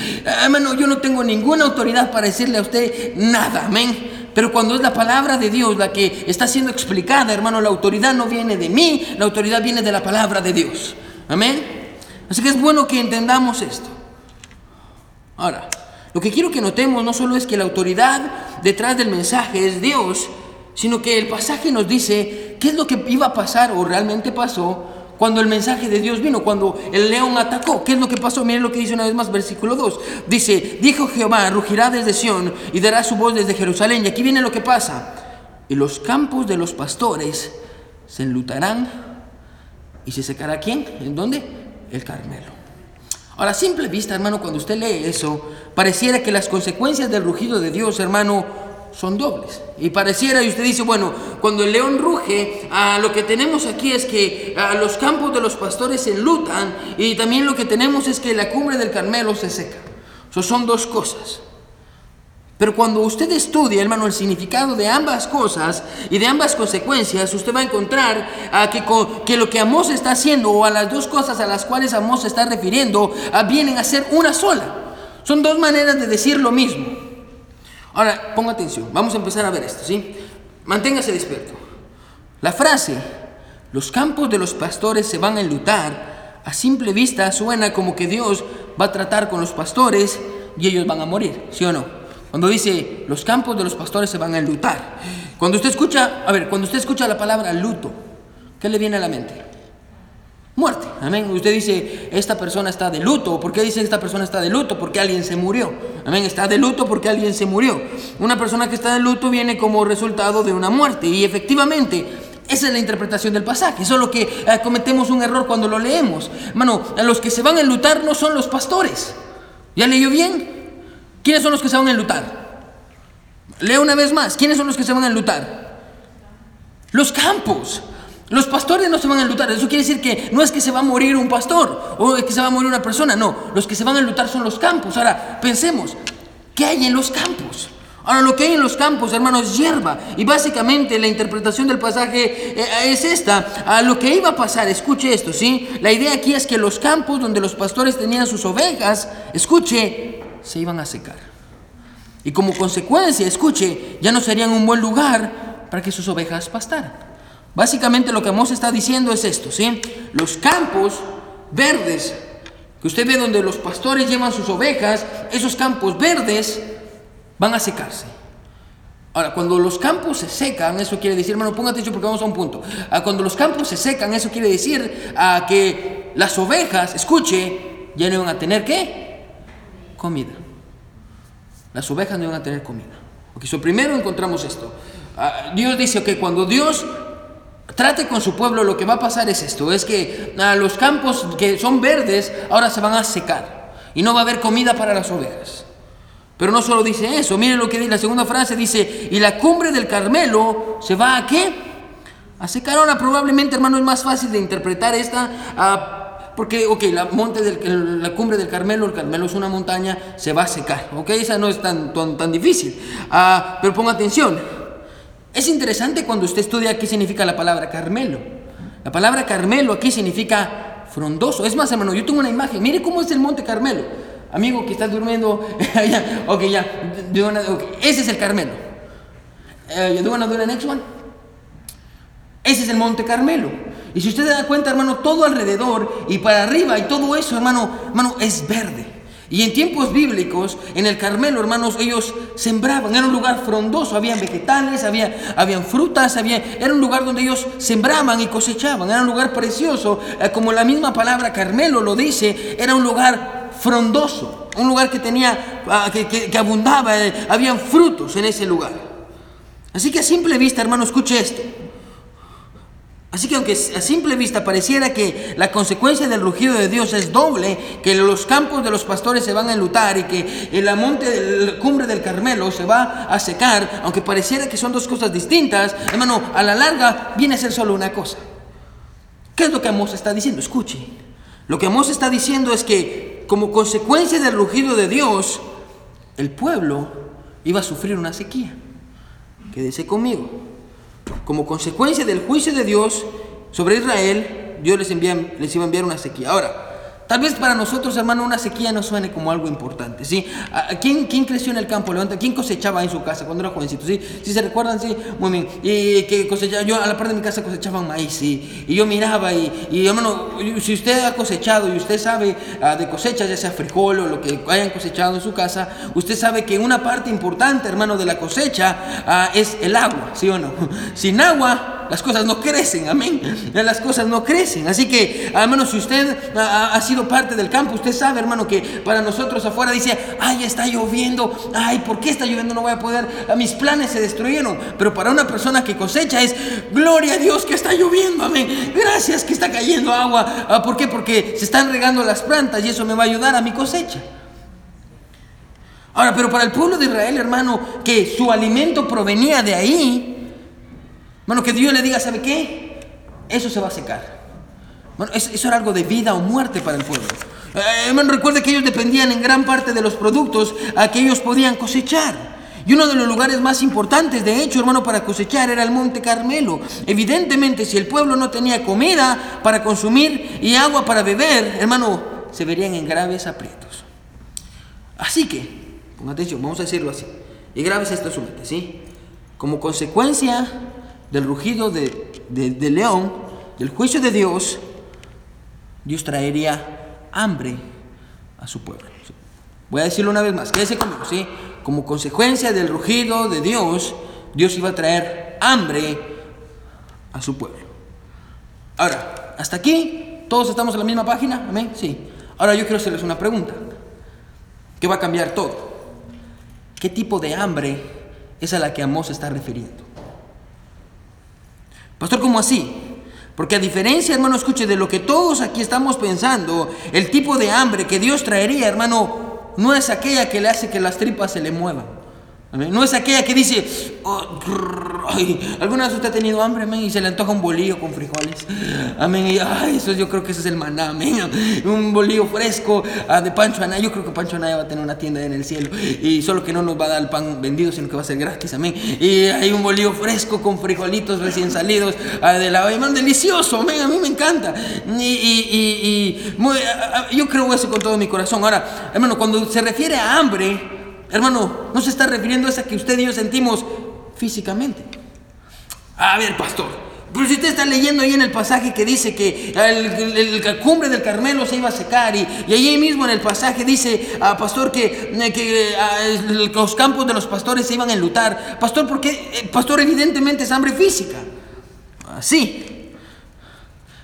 Hermano, yo no tengo ninguna autoridad para decirle a usted nada, amén. Pero cuando es la palabra de Dios la que está siendo explicada, hermano, la autoridad no viene de mí, la autoridad viene de la palabra de Dios. Amén. Así que es bueno que entendamos esto. Ahora, Lo que quiero que notemos no solo es que la autoridad detrás del mensaje es Dios, sino que el pasaje nos dice qué es lo que iba a pasar o realmente pasó cuando el mensaje de Dios vino, cuando el león atacó. ¿Qué es lo que pasó? Miren lo que dice una vez más, versículo 2. Dice, dijo Jehová, rugirá desde Sión y dará su voz desde Jerusalén. Y aquí viene lo que pasa. Y los campos de los pastores se enlutarán y se secará quién? ¿En dónde? El Carmelo. Ahora, a simple vista, hermano, cuando usted lee eso, pareciera que las consecuencias del rugido de Dios, hermano, son dobles. Y pareciera, y usted dice, bueno, cuando el león ruge, ah, lo que tenemos aquí es que ah, los campos de los pastores se enlutan y también lo que tenemos es que la cumbre del Carmelo se seca. Eso son dos cosas. Pero cuando usted estudia, hermano, el significado de ambas cosas y de ambas consecuencias, usted va a encontrar ah, que, que, lo que Amós está haciendo o a las dos cosas a las cuales Amós se está refiriendo vienen a ser una sola. Son dos maneras de decir lo mismo. Ahora, ponga atención, vamos a empezar a ver esto, ¿sí? Manténgase despierto. La frase, los campos de los pastores se van a enlutar, a simple vista suena como que Dios va a tratar con los pastores y ellos van a morir, ¿sí o no? Cuando dice, los campos de los pastores se van a enlutar. Cuando usted escucha, a ver, cuando usted escucha la palabra luto, ¿qué le viene a la mente? Muerte. Amén. Usted dice, esta persona está de luto. ¿Por qué dice esta persona está de luto? Porque alguien se murió. Amén. Está de luto porque alguien se murió. Una persona que está de luto viene como resultado de una muerte. Y efectivamente, esa es la interpretación del pasaje. Solo que eh, cometemos un error cuando lo leemos. Hermano, los que se van a enlutar no son los pastores. ¿Ya leyó bien? ¿Quiénes son los que se van a enlutar? Leo una vez más. ¿Quiénes son los que se van a enlutar? Los campos. Los pastores no se van a enlutar. Eso quiere decir que no es que se va a morir un pastor o que se va a morir una persona. No, los que se van a enlutar son los campos. Ahora, pensemos, ¿qué hay en los campos? Ahora, lo que hay en los campos, hermanos, es hierba. Y básicamente la interpretación del pasaje eh, es esta. A lo que iba a pasar, escuche esto, ¿sí? La idea aquí es que los campos donde los pastores tenían sus ovejas, escuche, se iban a secar. Y como consecuencia, escuche, ya no serían un buen lugar para que sus ovejas pastaran. Básicamente lo que Amós está diciendo es esto, ¿sí? Los campos verdes, que usted ve donde los pastores llevan sus ovejas, esos campos verdes van a secarse. Ahora, cuando los campos se secan, eso quiere decir, hermano, ponga atención porque vamos a un punto. Ah, cuando los campos se secan, eso quiere decir ah, que las ovejas, escuche, ya no van a tener qué? Comida. Las ovejas no van a tener comida. So primero encontramos esto. Ah, Dios dice que cuando Dios trate con su pueblo, lo que va a pasar es esto, es que a los campos que son verdes ahora se van a secar y no va a haber comida para las ovejas. Pero no solo dice eso, miren lo que dice la segunda frase, dice, y la cumbre del Carmelo se va a qué? A secar. Ahora probablemente, hermano, es más fácil de interpretar esta, ah, porque, ok, la, monte del, la cumbre del Carmelo, el Carmelo es una montaña, se va a secar, ok, esa no es tan, tan, difícil. Ah, pero ponga atención, es interesante cuando usted estudia qué significa la palabra Carmelo. La palabra Carmelo aquí significa frondoso. Es más, hermano, yo tengo una imagen. Mire cómo es el monte Carmelo. Amigo que está durmiendo, ok, ya, ese es el Carmelo. Uh, you want to do next one? Ese es el monte Carmelo. Y si usted da cuenta, hermano, todo alrededor y para arriba y todo eso, hermano, hermano, es verde. Y en tiempos bíblicos, en el Carmelo, hermanos, ellos sembraban, era un lugar frondoso, habían vegetales, había, habían frutas, había, era un lugar donde ellos sembraban y cosechaban, era un lugar precioso, eh, como la misma palabra Carmelo lo dice, era un lugar frondoso, un lugar que tenía, ah, que, que, abundaba, eh, habían frutos en ese lugar. Así que a simple vista, hermano, escuche esto. Así que aunque a simple vista pareciera que la consecuencia del rugido de Dios es doble, que los campos de los pastores se van a enlutar y que la monte, la cumbre del Carmelo se va a secar, aunque pareciera que son dos cosas distintas, hermano, a la larga viene a ser solo una cosa. ¿Qué es lo que Amos está diciendo? Escuche. Lo que Amos está diciendo es que como consecuencia del rugido de Dios, el pueblo iba a sufrir una sequía. Quédese conmigo. Como consecuencia del juicio de Dios sobre Israel, Dios les, les iba a enviar una sequía. Ahora, tal vez para nosotros, hermano, una sequía no suene como algo importante, ¿sí? ¿Quién, quién creció en el campo? Levanta, ¿quién cosechaba en su casa cuando era jovencito? ¿Sí? ¿Sí se recuerdan? Sí, muy bien. Y que cosechaba, yo a la parte de mi casa cosechaban maíz, ¿sí? Y yo miraba y, y hermano, si usted ha cosechado y usted sabe ah, de cosechas, ya sea frijol o lo que hayan cosechado en su casa, usted sabe que una parte importante, hermano, de la cosecha ah, es el agua, ¿sí o no? Sin agua, las cosas no crecen, amén. Las cosas no crecen. Así que, menos si usted ha, sido parte del campo, usted sabe, hermano, que para nosotros afuera dice, ay, está lloviendo, ay, ¿por qué está lloviendo? No voy a poder, mis planes se destruyeron. Pero para una persona que cosecha es, gloria a Dios que está lloviendo, amén. Gracias que está cayendo agua. Ah, ¿Por qué? Porque se están regando las plantas y eso me va a ayudar a mi cosecha. Ahora, pero para el pueblo de Israel, hermano, que su alimento provenía de ahí, bueno, que Dios le diga, ¿sabe qué? Eso se va a secar. Bueno, eso era algo de vida o muerte para el pueblo. Eh, hermano, recuerde que ellos dependían en gran parte de los productos a que ellos podían cosechar. Y uno de los lugares más importantes, de hecho, hermano, para cosechar era el Monte Carmelo. Evidentemente, si el pueblo no tenía comida para consumir y agua para beber, hermano, se verían en graves aprietos. Así que, ponga atención, vamos a decirlo así. Y graves esto mente, ¿sí? Como consecuencia del rugido de, león, del juicio de Dios, Dios traería hambre a su pueblo. Voy a decirlo una vez más, quédese conmigo, ¿sí? Como consecuencia del rugido de Dios, Dios iba a traer hambre a su pueblo. Ahora, hasta aquí, todos estamos en la misma página, amén, sí. Ahora yo quiero hacerles una pregunta, ¿qué va a cambiar todo? ¿Qué tipo de hambre es a la que Amós está refiriendo? Pastor, ¿cómo así? Porque a diferencia, hermano, escuche, de lo que todos aquí estamos pensando, el tipo de hambre que Dios traería, hermano, no es aquella que le hace que las tripas se le muevan. No es aquella que dice, oh, ¿alguna vez usted ha tenido hambre, amén? Y se le antoja un bolillo con frijoles. Amén. Y ay, eso yo creo que ese es el maná, amén. Un bolillo fresco ah, de Pancho Anaya. Yo creo que Pancho Anaya va a tener una tienda en el cielo. Y solo que no nos va a dar el pan vendido, sino que va a ser gratis, amén. Y hay un bolillo fresco con frijolitos recién salidos ah, de la olla. delicioso, amén. A mí me encanta. Y, y, y yo creo eso con todo mi corazón. Ahora, hermano, cuando se refiere a hambre, Hermano, no se está refiriendo a esa que usted y yo sentimos físicamente. A ver, pastor, pero si usted está leyendo ahí en el pasaje que dice que el, cumbre del Carmelo se iba a secar y, y ahí mismo en el pasaje dice, ah, pastor, que, eh, que ah, los campos de los pastores se iban a enlutar. Pastor, porque, eh, pastor, evidentemente es hambre física. Sí,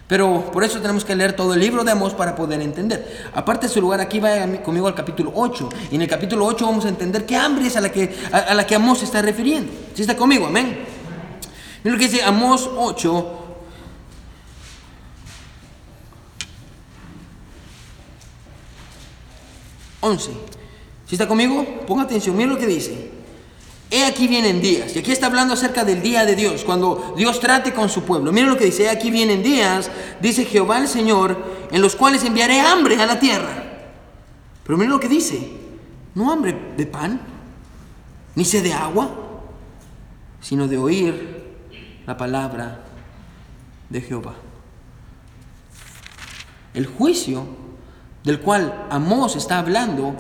pero por eso tenemos que leer todo el libro de Amós para poder entender. Aparte de su lugar, aquí va conmigo al capítulo 8. Y en el capítulo 8 vamos a entender qué hambre es a la que, a, la que Amós se está refiriendo. ¿Sí está conmigo? Amén. Mira lo que dice Amós 8. 11. ¿Sí está conmigo? Ponga atención, mira lo que dice. He aquí vienen días, y aquí está hablando acerca del día de Dios, cuando Dios trate con su pueblo. Miren lo que dice, he aquí vienen días, dice Jehová el Señor, en los cuales enviaré hambre a la tierra. Pero miren lo que dice, no hambre de pan, ni sed de agua, sino de oír la palabra de Jehová. El juicio del cual Amós está hablando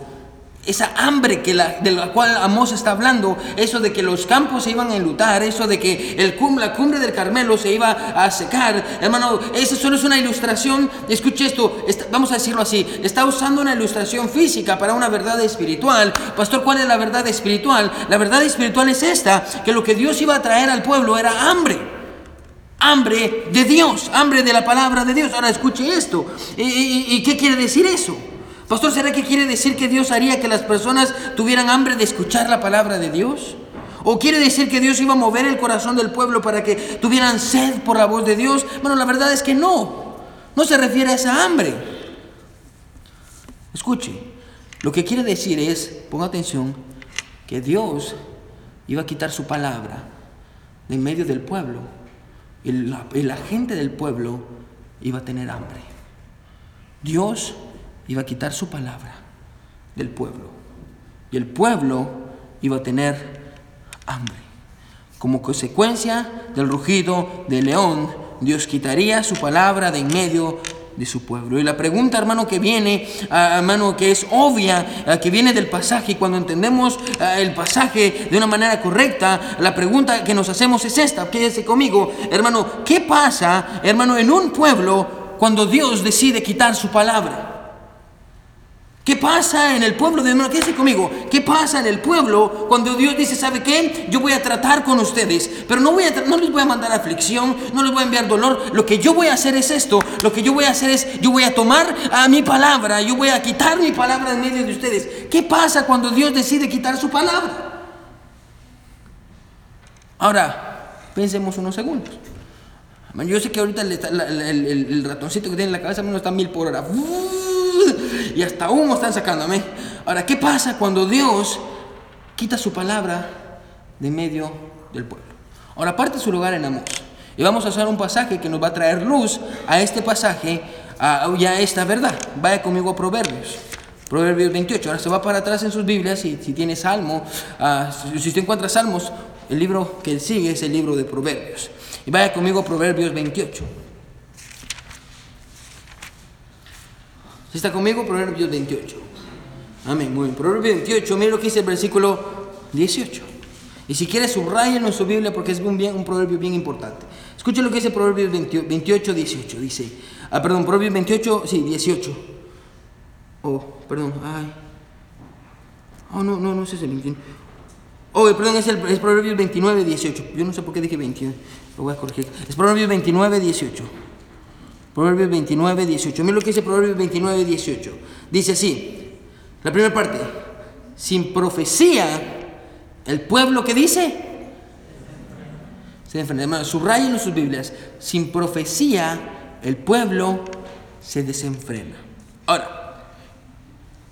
esa hambre que la, de la cual Amós está hablando, eso de que los campos se iban a enlutar, eso de que el la cumbre del Carmelo se iba a secar, hermano, eso solo es una ilustración, escuche esto, vamos a decirlo así, está usando una ilustración física para una verdad espiritual. Pastor, ¿cuál es la verdad espiritual? La verdad espiritual es esta, que lo que Dios iba a traer al pueblo era hambre. Hambre de Dios, hambre de la palabra de Dios. Ahora escuche esto. y qué quiere decir eso? Pastor, ¿será que quiere decir que Dios haría que las personas tuvieran hambre de escuchar la palabra de Dios? ¿O quiere decir que Dios iba a mover el corazón del pueblo para que tuvieran sed por la voz de Dios? Bueno, la verdad es que no. No se refiere a esa hambre. Escuche, lo que quiere decir es, ponga atención, que Dios iba a quitar su palabra de en medio del pueblo y la, y la gente del pueblo iba a tener hambre. Dios iba a quitar su palabra del pueblo. Y el pueblo iba a tener hambre. Como consecuencia del rugido del león, Dios quitaría su palabra de en medio de su pueblo. Y la pregunta, hermano, que viene, ah, hermano, que es obvia, ah, que viene del pasaje, y cuando entendemos ah, el pasaje de una manera correcta, la pregunta que nos hacemos es esta, quédese conmigo, hermano, ¿qué pasa, hermano, en un pueblo cuando Dios decide quitar su palabra? ¿Qué pasa en el pueblo de hermano? Quédese conmigo. ¿Qué pasa en el pueblo cuando Dios dice, ¿sabe qué? Yo voy a tratar con ustedes, pero no, voy a no les voy a mandar aflicción, no les voy a enviar dolor. Lo que yo voy a hacer es esto. Lo que yo voy a hacer es, yo voy a tomar a mi palabra, yo voy a quitar mi palabra en medio de ustedes. ¿Qué pasa cuando Dios decide quitar su palabra? Ahora, pensemos unos segundos. Yo sé que ahorita el, ratoncito que tiene en la cabeza no está mil por hora y hasta humo están sacándome. Ahora, ¿qué pasa cuando Dios quita su palabra de medio del pueblo? Ahora, parte su lugar en Amós. Y vamos a hacer un pasaje que nos va a traer luz a este pasaje a, y a esta verdad. Vaya conmigo a Proverbios. Proverbios 28. Ahora se va para atrás en sus Biblias si, si tiene Salmo. Ah, si usted encuentra Salmos, el libro que sigue es el libro de Proverbios. Y vaya conmigo a Proverbios 28. Está conmigo? Proverbios 28. Amén. Muy bien. Proverbios 28, mira lo que dice el versículo 18. Y si quiere subrayen en su Biblia porque es un, bien, un proverbio bien importante. Escuchen lo que dice Proverbios 28, 18. Dice, ah, perdón, Proverbios 28, sí, 18. Oh, perdón, ay. Oh, no, no, no es ese 21. Oh, perdón, es, el, es Proverbios 29, 18. Yo no sé por qué dije 21. Lo voy a corregir. Es Proverbios 29, 18. Proverbios 29, 18. Mira lo que dice Proverbios 29, 18. Dice así, la primera parte, sin profecía, el pueblo que dice, se enfrena. subrayen en sus Biblias, sin profecía, el pueblo se desenfrena. Ahora,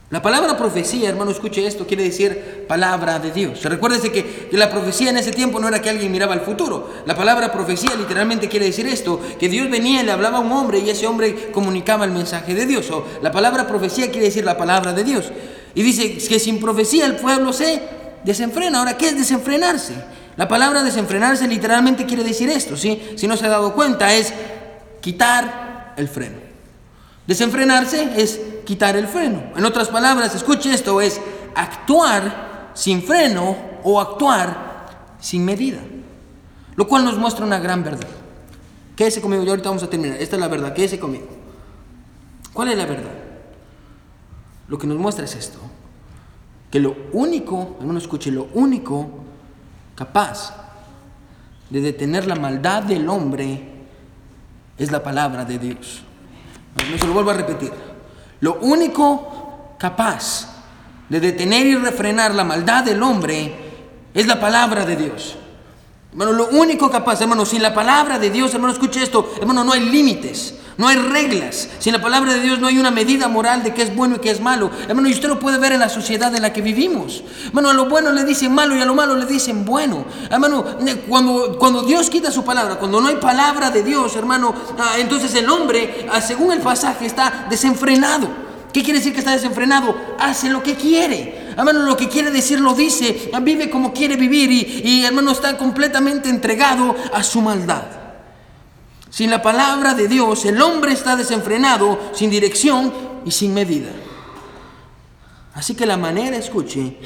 la palabra profecía, hermano, escuche esto, quiere decir palabra de Dios. Recuérdese que, que, la profecía en ese tiempo no era que alguien miraba el futuro. La palabra profecía literalmente quiere decir esto, que Dios venía y le hablaba a un hombre y ese hombre comunicaba el mensaje de Dios. O la palabra profecía quiere decir la palabra de Dios. Y dice que sin profecía el pueblo se desenfrena. Ahora, ¿qué es desenfrenarse? La palabra desenfrenarse literalmente quiere decir esto, ¿sí? Si no se ha dado cuenta, es quitar el freno. Desenfrenarse es quitar el freno. En otras palabras, escuche esto, es actuar sin freno o actuar sin medida. Lo cual nos muestra una gran verdad. Quédese conmigo, y ahorita vamos a terminar. Esta es la verdad, quédese conmigo. ¿Cuál es la verdad? Lo que nos muestra es esto. Que lo único, hermano escuche, lo único capaz de detener la maldad del hombre es la palabra de Dios. No se lo vuelvo a repetir. Lo único capaz de detener y refrenar la maldad del hombre es la palabra de Dios. Hermano, lo único capaz, hermano, sin la palabra de Dios, hermano, escuche esto, hermano, no hay límites, no hay reglas. Sin la palabra de Dios no hay una medida moral de qué es bueno y qué es malo. Hermano, y usted lo puede ver en la sociedad en la que vivimos. Hermano, a lo bueno le dicen malo y a lo malo le dicen bueno. Hermano, cuando, cuando Dios quita su palabra, cuando no hay palabra de Dios, hermano, ah, entonces el hombre, ah, según el pasaje, está desenfrenado. ¿Qué quiere decir que está desenfrenado? Hace lo que quiere. Hermano, lo que quiere decir lo dice. Vive como quiere vivir y, y hermano está completamente entregado a su maldad. Sin la palabra de Dios, el hombre está desenfrenado, sin dirección y sin medida. Así que la manera, escuche,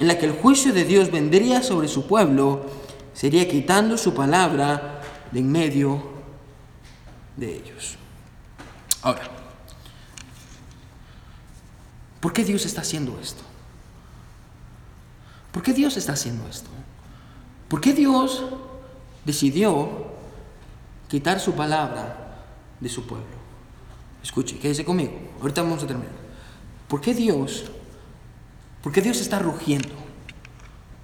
en la que el juicio de Dios vendría sobre su pueblo sería quitando su palabra de en medio de ellos. Ahora, ¿Por qué Dios está haciendo esto? ¿Por qué Dios está haciendo esto? ¿Por qué Dios decidió quitar su palabra de su pueblo? Escuche, quédese conmigo. Ahorita vamos a terminar. ¿Por qué Dios? ¿Por qué Dios está rugiendo?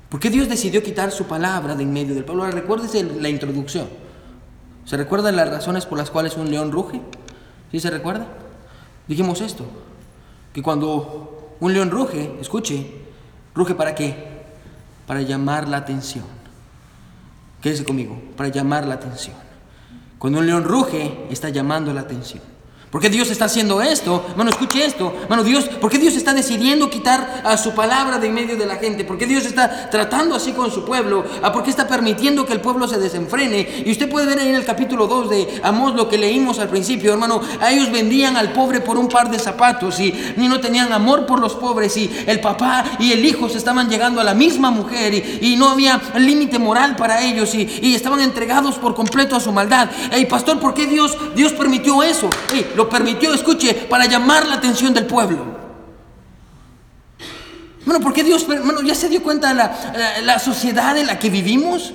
¿Por qué Dios decidió quitar su palabra de en medio del pueblo? Ahora recuérdese la introducción. ¿Se recuerdan las razones por las cuales un león ruge? ¿Sí se recuerda? Dijimos esto que cuando un león ruge, escuche, ruge para qué? Para llamar la atención. Quédese conmigo, para llamar la atención. Cuando un león ruge, está llamando la atención. ¿Por qué Dios está haciendo esto? Hermano, escuche esto. Hermano, Dios, ¿por qué Dios está decidiendo quitar a su palabra de en medio de la gente? ¿Por qué Dios está tratando así con su pueblo? ¿A ¿Por qué está permitiendo que el pueblo se desenfrene? Y usted puede ver ahí en el capítulo 2 de Amós lo que leímos al principio, hermano. A ellos vendían al pobre por un par de zapatos y ni no tenían amor por los pobres y el papá y el hijo se estaban llegando a la misma mujer y, no había límite moral para ellos y, estaban entregados por completo a su maldad. Hey, pastor, ¿por qué Dios, Dios permitió eso? Hey, lo permitió, escuche, para llamar la atención del pueblo. Bueno, ¿por qué Dios, bueno, ya se dio cuenta de la, la, sociedad en la que vivimos?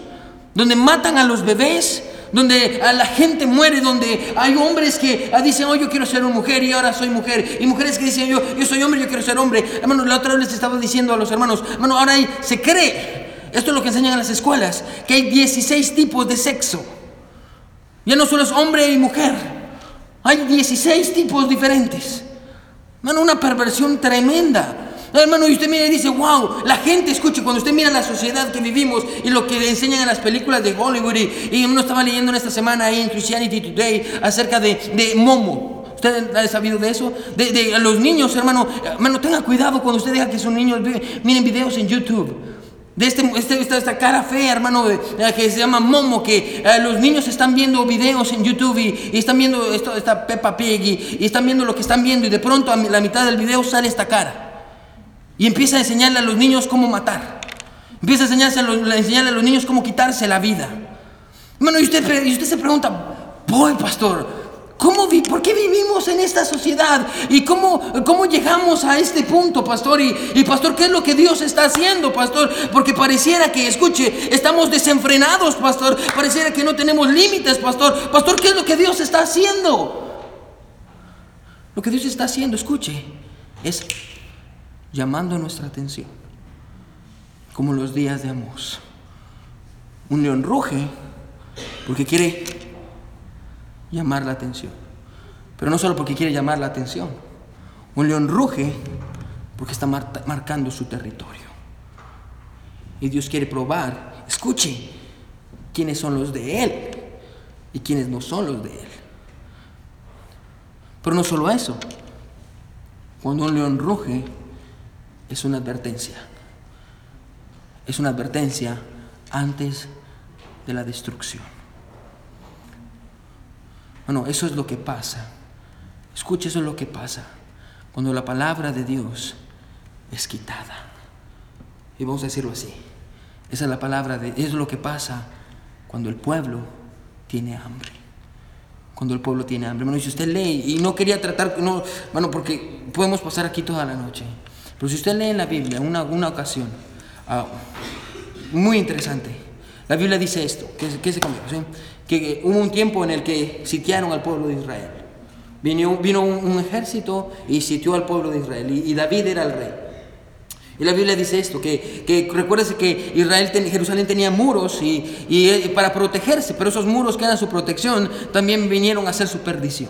Donde matan a los bebés, donde a la gente muere, donde hay hombres que ah, dicen, oh, yo quiero ser una mujer y ahora soy mujer, y mujeres que dicen, yo, yo soy hombre, yo quiero ser hombre. Hermano, la otra vez les estaba diciendo a los hermanos, hermano, ahora hay, se cree, esto es lo que enseñan en las escuelas, que hay 16 tipos de sexo. Ya no solo es hombre y mujer. Hay 16 tipos diferentes. Hermano, una perversión tremenda. Hermano, y usted mira y dice, wow, la gente, escuche, cuando usted mira la sociedad que vivimos y lo que enseñan en las películas de Hollywood, y, uno estaba leyendo en esta semana ahí en Christianity Today acerca de, de Momo. ¿Usted ha sabido de eso? De, de, los niños, hermano, hermano, tenga cuidado cuando usted deja que sus niños miren videos en YouTube. De este, este esta, cara fea, hermano, que se llama Momo, que eh, los niños están viendo videos en YouTube y, están viendo esto, esta Peppa Pig y, están viendo lo que están viendo y de pronto a la mitad del video sale esta cara. Y empieza a enseñarle a los niños cómo matar. Empieza a enseñarse a, enseñarle a los niños cómo quitarse la vida. Bueno, y usted, y usted se pregunta, voy pastor, ¿Cómo vi, ¿Por qué vivimos en esta sociedad? ¿Y cómo, cómo llegamos a este punto, pastor? Y, pastor, ¿qué es lo que Dios está haciendo, pastor? Porque pareciera que, escuche, estamos desenfrenados, pastor. Pareciera que no tenemos límites, pastor. Pastor, ¿qué es lo que Dios está haciendo? Lo que Dios está haciendo, escuche, es llamando nuestra atención. Como los días de Amos. Un león ruge porque quiere llamar la atención. Pero no solo porque quiere llamar la atención. Un león ruge porque está marcando su territorio. Y Dios quiere probar, escuche, quiénes son los de Él y quiénes no son los de Él. Pero no solo eso. Cuando un león ruge, es una advertencia. Es una advertencia antes de la destrucción. Bueno, eso es lo que pasa. Escuche, eso es lo que pasa cuando la palabra de Dios es quitada. Y vamos a decirlo así. Esa es la palabra de es lo que pasa cuando el pueblo tiene hambre. Cuando el pueblo tiene hambre. Bueno, si usted lee y no quería tratar, no, bueno, porque podemos pasar aquí toda la noche. Pero si usted lee en la Biblia una, una ocasión, ah, muy interesante, la Biblia dice esto, que, se cambió, que hubo un tiempo en el que sitiaron al pueblo de Israel. Vino, vino un, ejército y sitió al pueblo de Israel y, David era el rey. Y la Biblia dice esto, que, que recuérdese que Israel, Jerusalén tenía muros y, y, para protegerse, pero esos muros que eran su protección también vinieron a ser su perdición.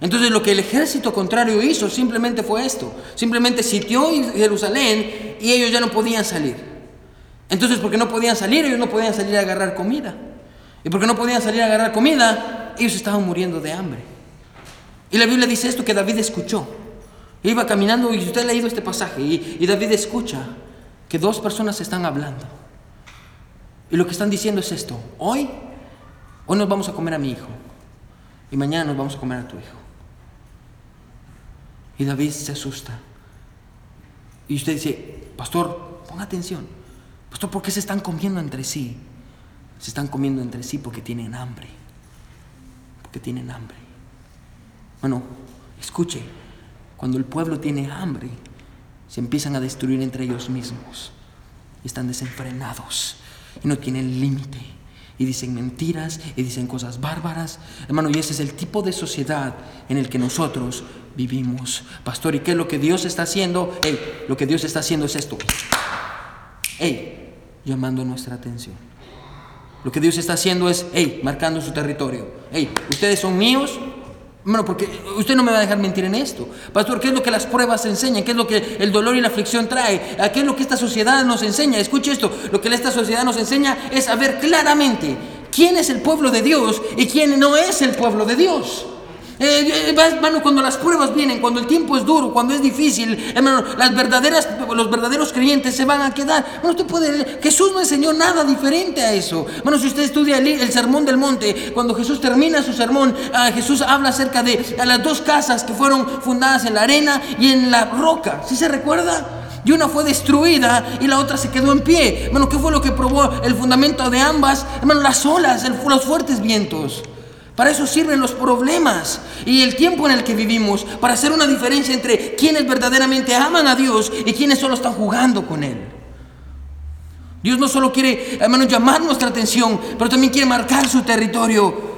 Entonces lo que el ejército contrario hizo simplemente fue esto, simplemente sitió Jerusalén y ellos ya no podían salir. Entonces porque no podían salir, ellos no podían salir a agarrar comida. Y porque no podían salir a agarrar comida, ellos estaban muriendo de hambre. Y la Biblia dice esto que David escuchó. Iba caminando y usted ha leído este pasaje y, David escucha que dos personas están hablando. Y lo que están diciendo es esto, hoy, hoy nos vamos a comer a mi hijo y mañana nos vamos a comer a tu hijo. Y David se asusta. Y usted dice, pastor, ponga atención. Pastor, ¿por qué se están comiendo entre sí? Se están comiendo entre sí porque tienen hambre. Porque tienen hambre. Bueno, escuche, cuando el pueblo tiene hambre, se empiezan a destruir entre ellos mismos. Están desenfrenados y no tienen límite. Y dicen mentiras y dicen cosas bárbaras. Hermano, y ese es el tipo de sociedad en el que nosotros vivimos. Pastor, ¿y qué es lo que Dios está haciendo? lo que Dios está haciendo es esto. Hey, llamando nuestra atención. Lo que Dios está haciendo es, hey, marcando su territorio. Hey, ustedes son míos. Bueno, porque usted no me va a dejar mentir en esto. Pastor, ¿qué es lo que las pruebas enseñan? ¿Qué es lo que el dolor y la aflicción trae? ¿A qué es lo que esta sociedad nos enseña? Escuche esto. Lo que esta sociedad nos enseña es saber claramente quién es el pueblo de Dios y quién no es el pueblo de Dios. Eh, eh, hermano, cuando las pruebas vienen, cuando el tiempo es duro, cuando es difícil, hermano, las verdaderas, los verdaderos creyentes se van a quedar. Bueno, usted puede, Jesús no enseñó nada diferente a eso. Bueno, si usted estudia el, sermón del monte, cuando Jesús termina su sermón, ah, Jesús habla acerca de las dos casas que fueron fundadas en la arena y en la roca. ¿Sí se recuerda? Y una fue destruida y la otra se quedó en pie. Hermano, ¿qué fue lo que probó el fundamento de ambas? Hermano, las olas, los fuertes vientos. Para eso sirven los problemas y el tiempo en el que vivimos, para hacer una diferencia entre quienes verdaderamente aman a Dios y quienes solo están jugando con Él. Dios no solo quiere, hermano, llamar nuestra atención, pero también quiere marcar su territorio.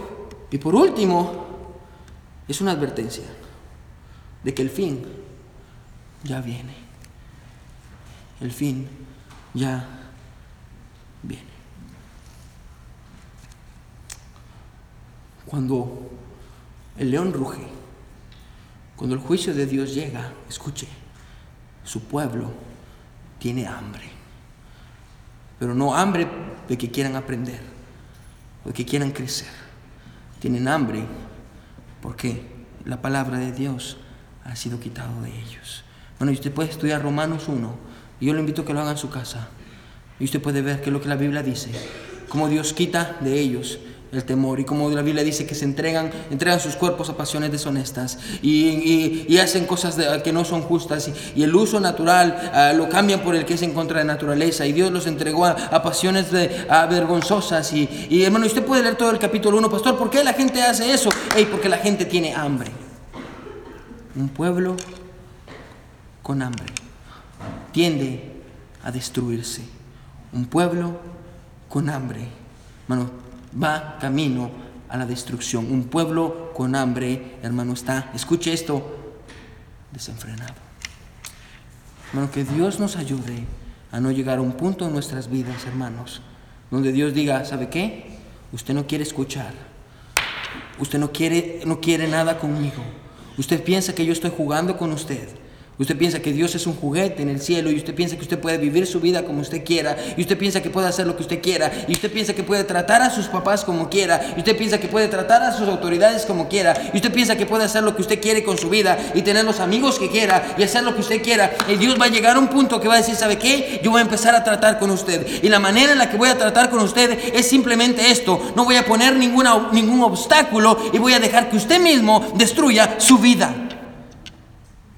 Y por último, es una advertencia de que el fin ya viene. El fin ya viene. Cuando el león ruge, cuando el juicio de Dios llega, escuche, su pueblo tiene hambre. Pero no hambre de que quieran aprender o de que quieran crecer. Tienen hambre porque la palabra de Dios ha sido quitado de ellos. Bueno, y usted puede estudiar Romanos 1, y yo le invito a que lo haga en su casa. Y usted puede ver qué es lo que la Biblia dice, cómo Dios quita de ellos el temor. Y como la Biblia dice que se entregan, entregan sus cuerpos a pasiones deshonestas y, hacen cosas que no son justas y, el uso natural ah, lo cambian por el que es en contra de naturaleza y Dios los entregó a, pasiones de, vergonzosas y, y, hermano usted puede leer todo el capítulo 1 pastor ¿por qué la gente hace eso? porque la gente tiene hambre. Un pueblo con hambre tiende a destruirse. Un pueblo con hambre. Hermano va camino a la destrucción. Un pueblo con hambre, hermano, está, escuche esto, desenfrenado. Hermano, que Dios nos ayude a no llegar a un punto en nuestras vidas, hermanos, donde Dios diga, ¿sabe qué? Usted no quiere escuchar. Usted no quiere, no quiere nada conmigo. Usted piensa que yo estoy jugando con usted. Usted piensa que Dios es un juguete en el cielo y usted piensa que usted puede vivir su vida como usted quiera y usted piensa que puede hacer lo que usted quiera y usted piensa que puede tratar a sus papás como quiera y usted piensa que puede tratar a sus autoridades como quiera y usted piensa que puede hacer lo que usted quiere con su vida y tener los amigos que quiera y hacer lo que usted quiera y Dios va a llegar a un punto que va a decir, ¿sabe qué? Yo voy a empezar a tratar con usted y la manera en la que voy a tratar con usted es simplemente esto, no voy a poner ningún obstáculo y voy a dejar que usted mismo destruya su vida.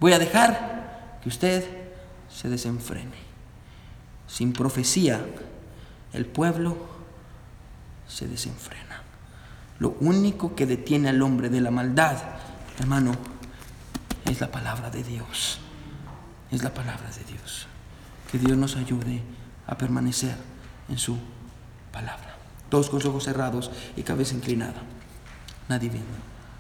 Voy a dejar que usted se desenfrene. Sin profecía, el pueblo se desenfrena. Lo único que detiene al hombre de la maldad, hermano, es la palabra de Dios. Es la palabra de Dios. Que Dios nos ayude a permanecer en su palabra. Todos con ojos cerrados y cabeza inclinada. Nadie viendo.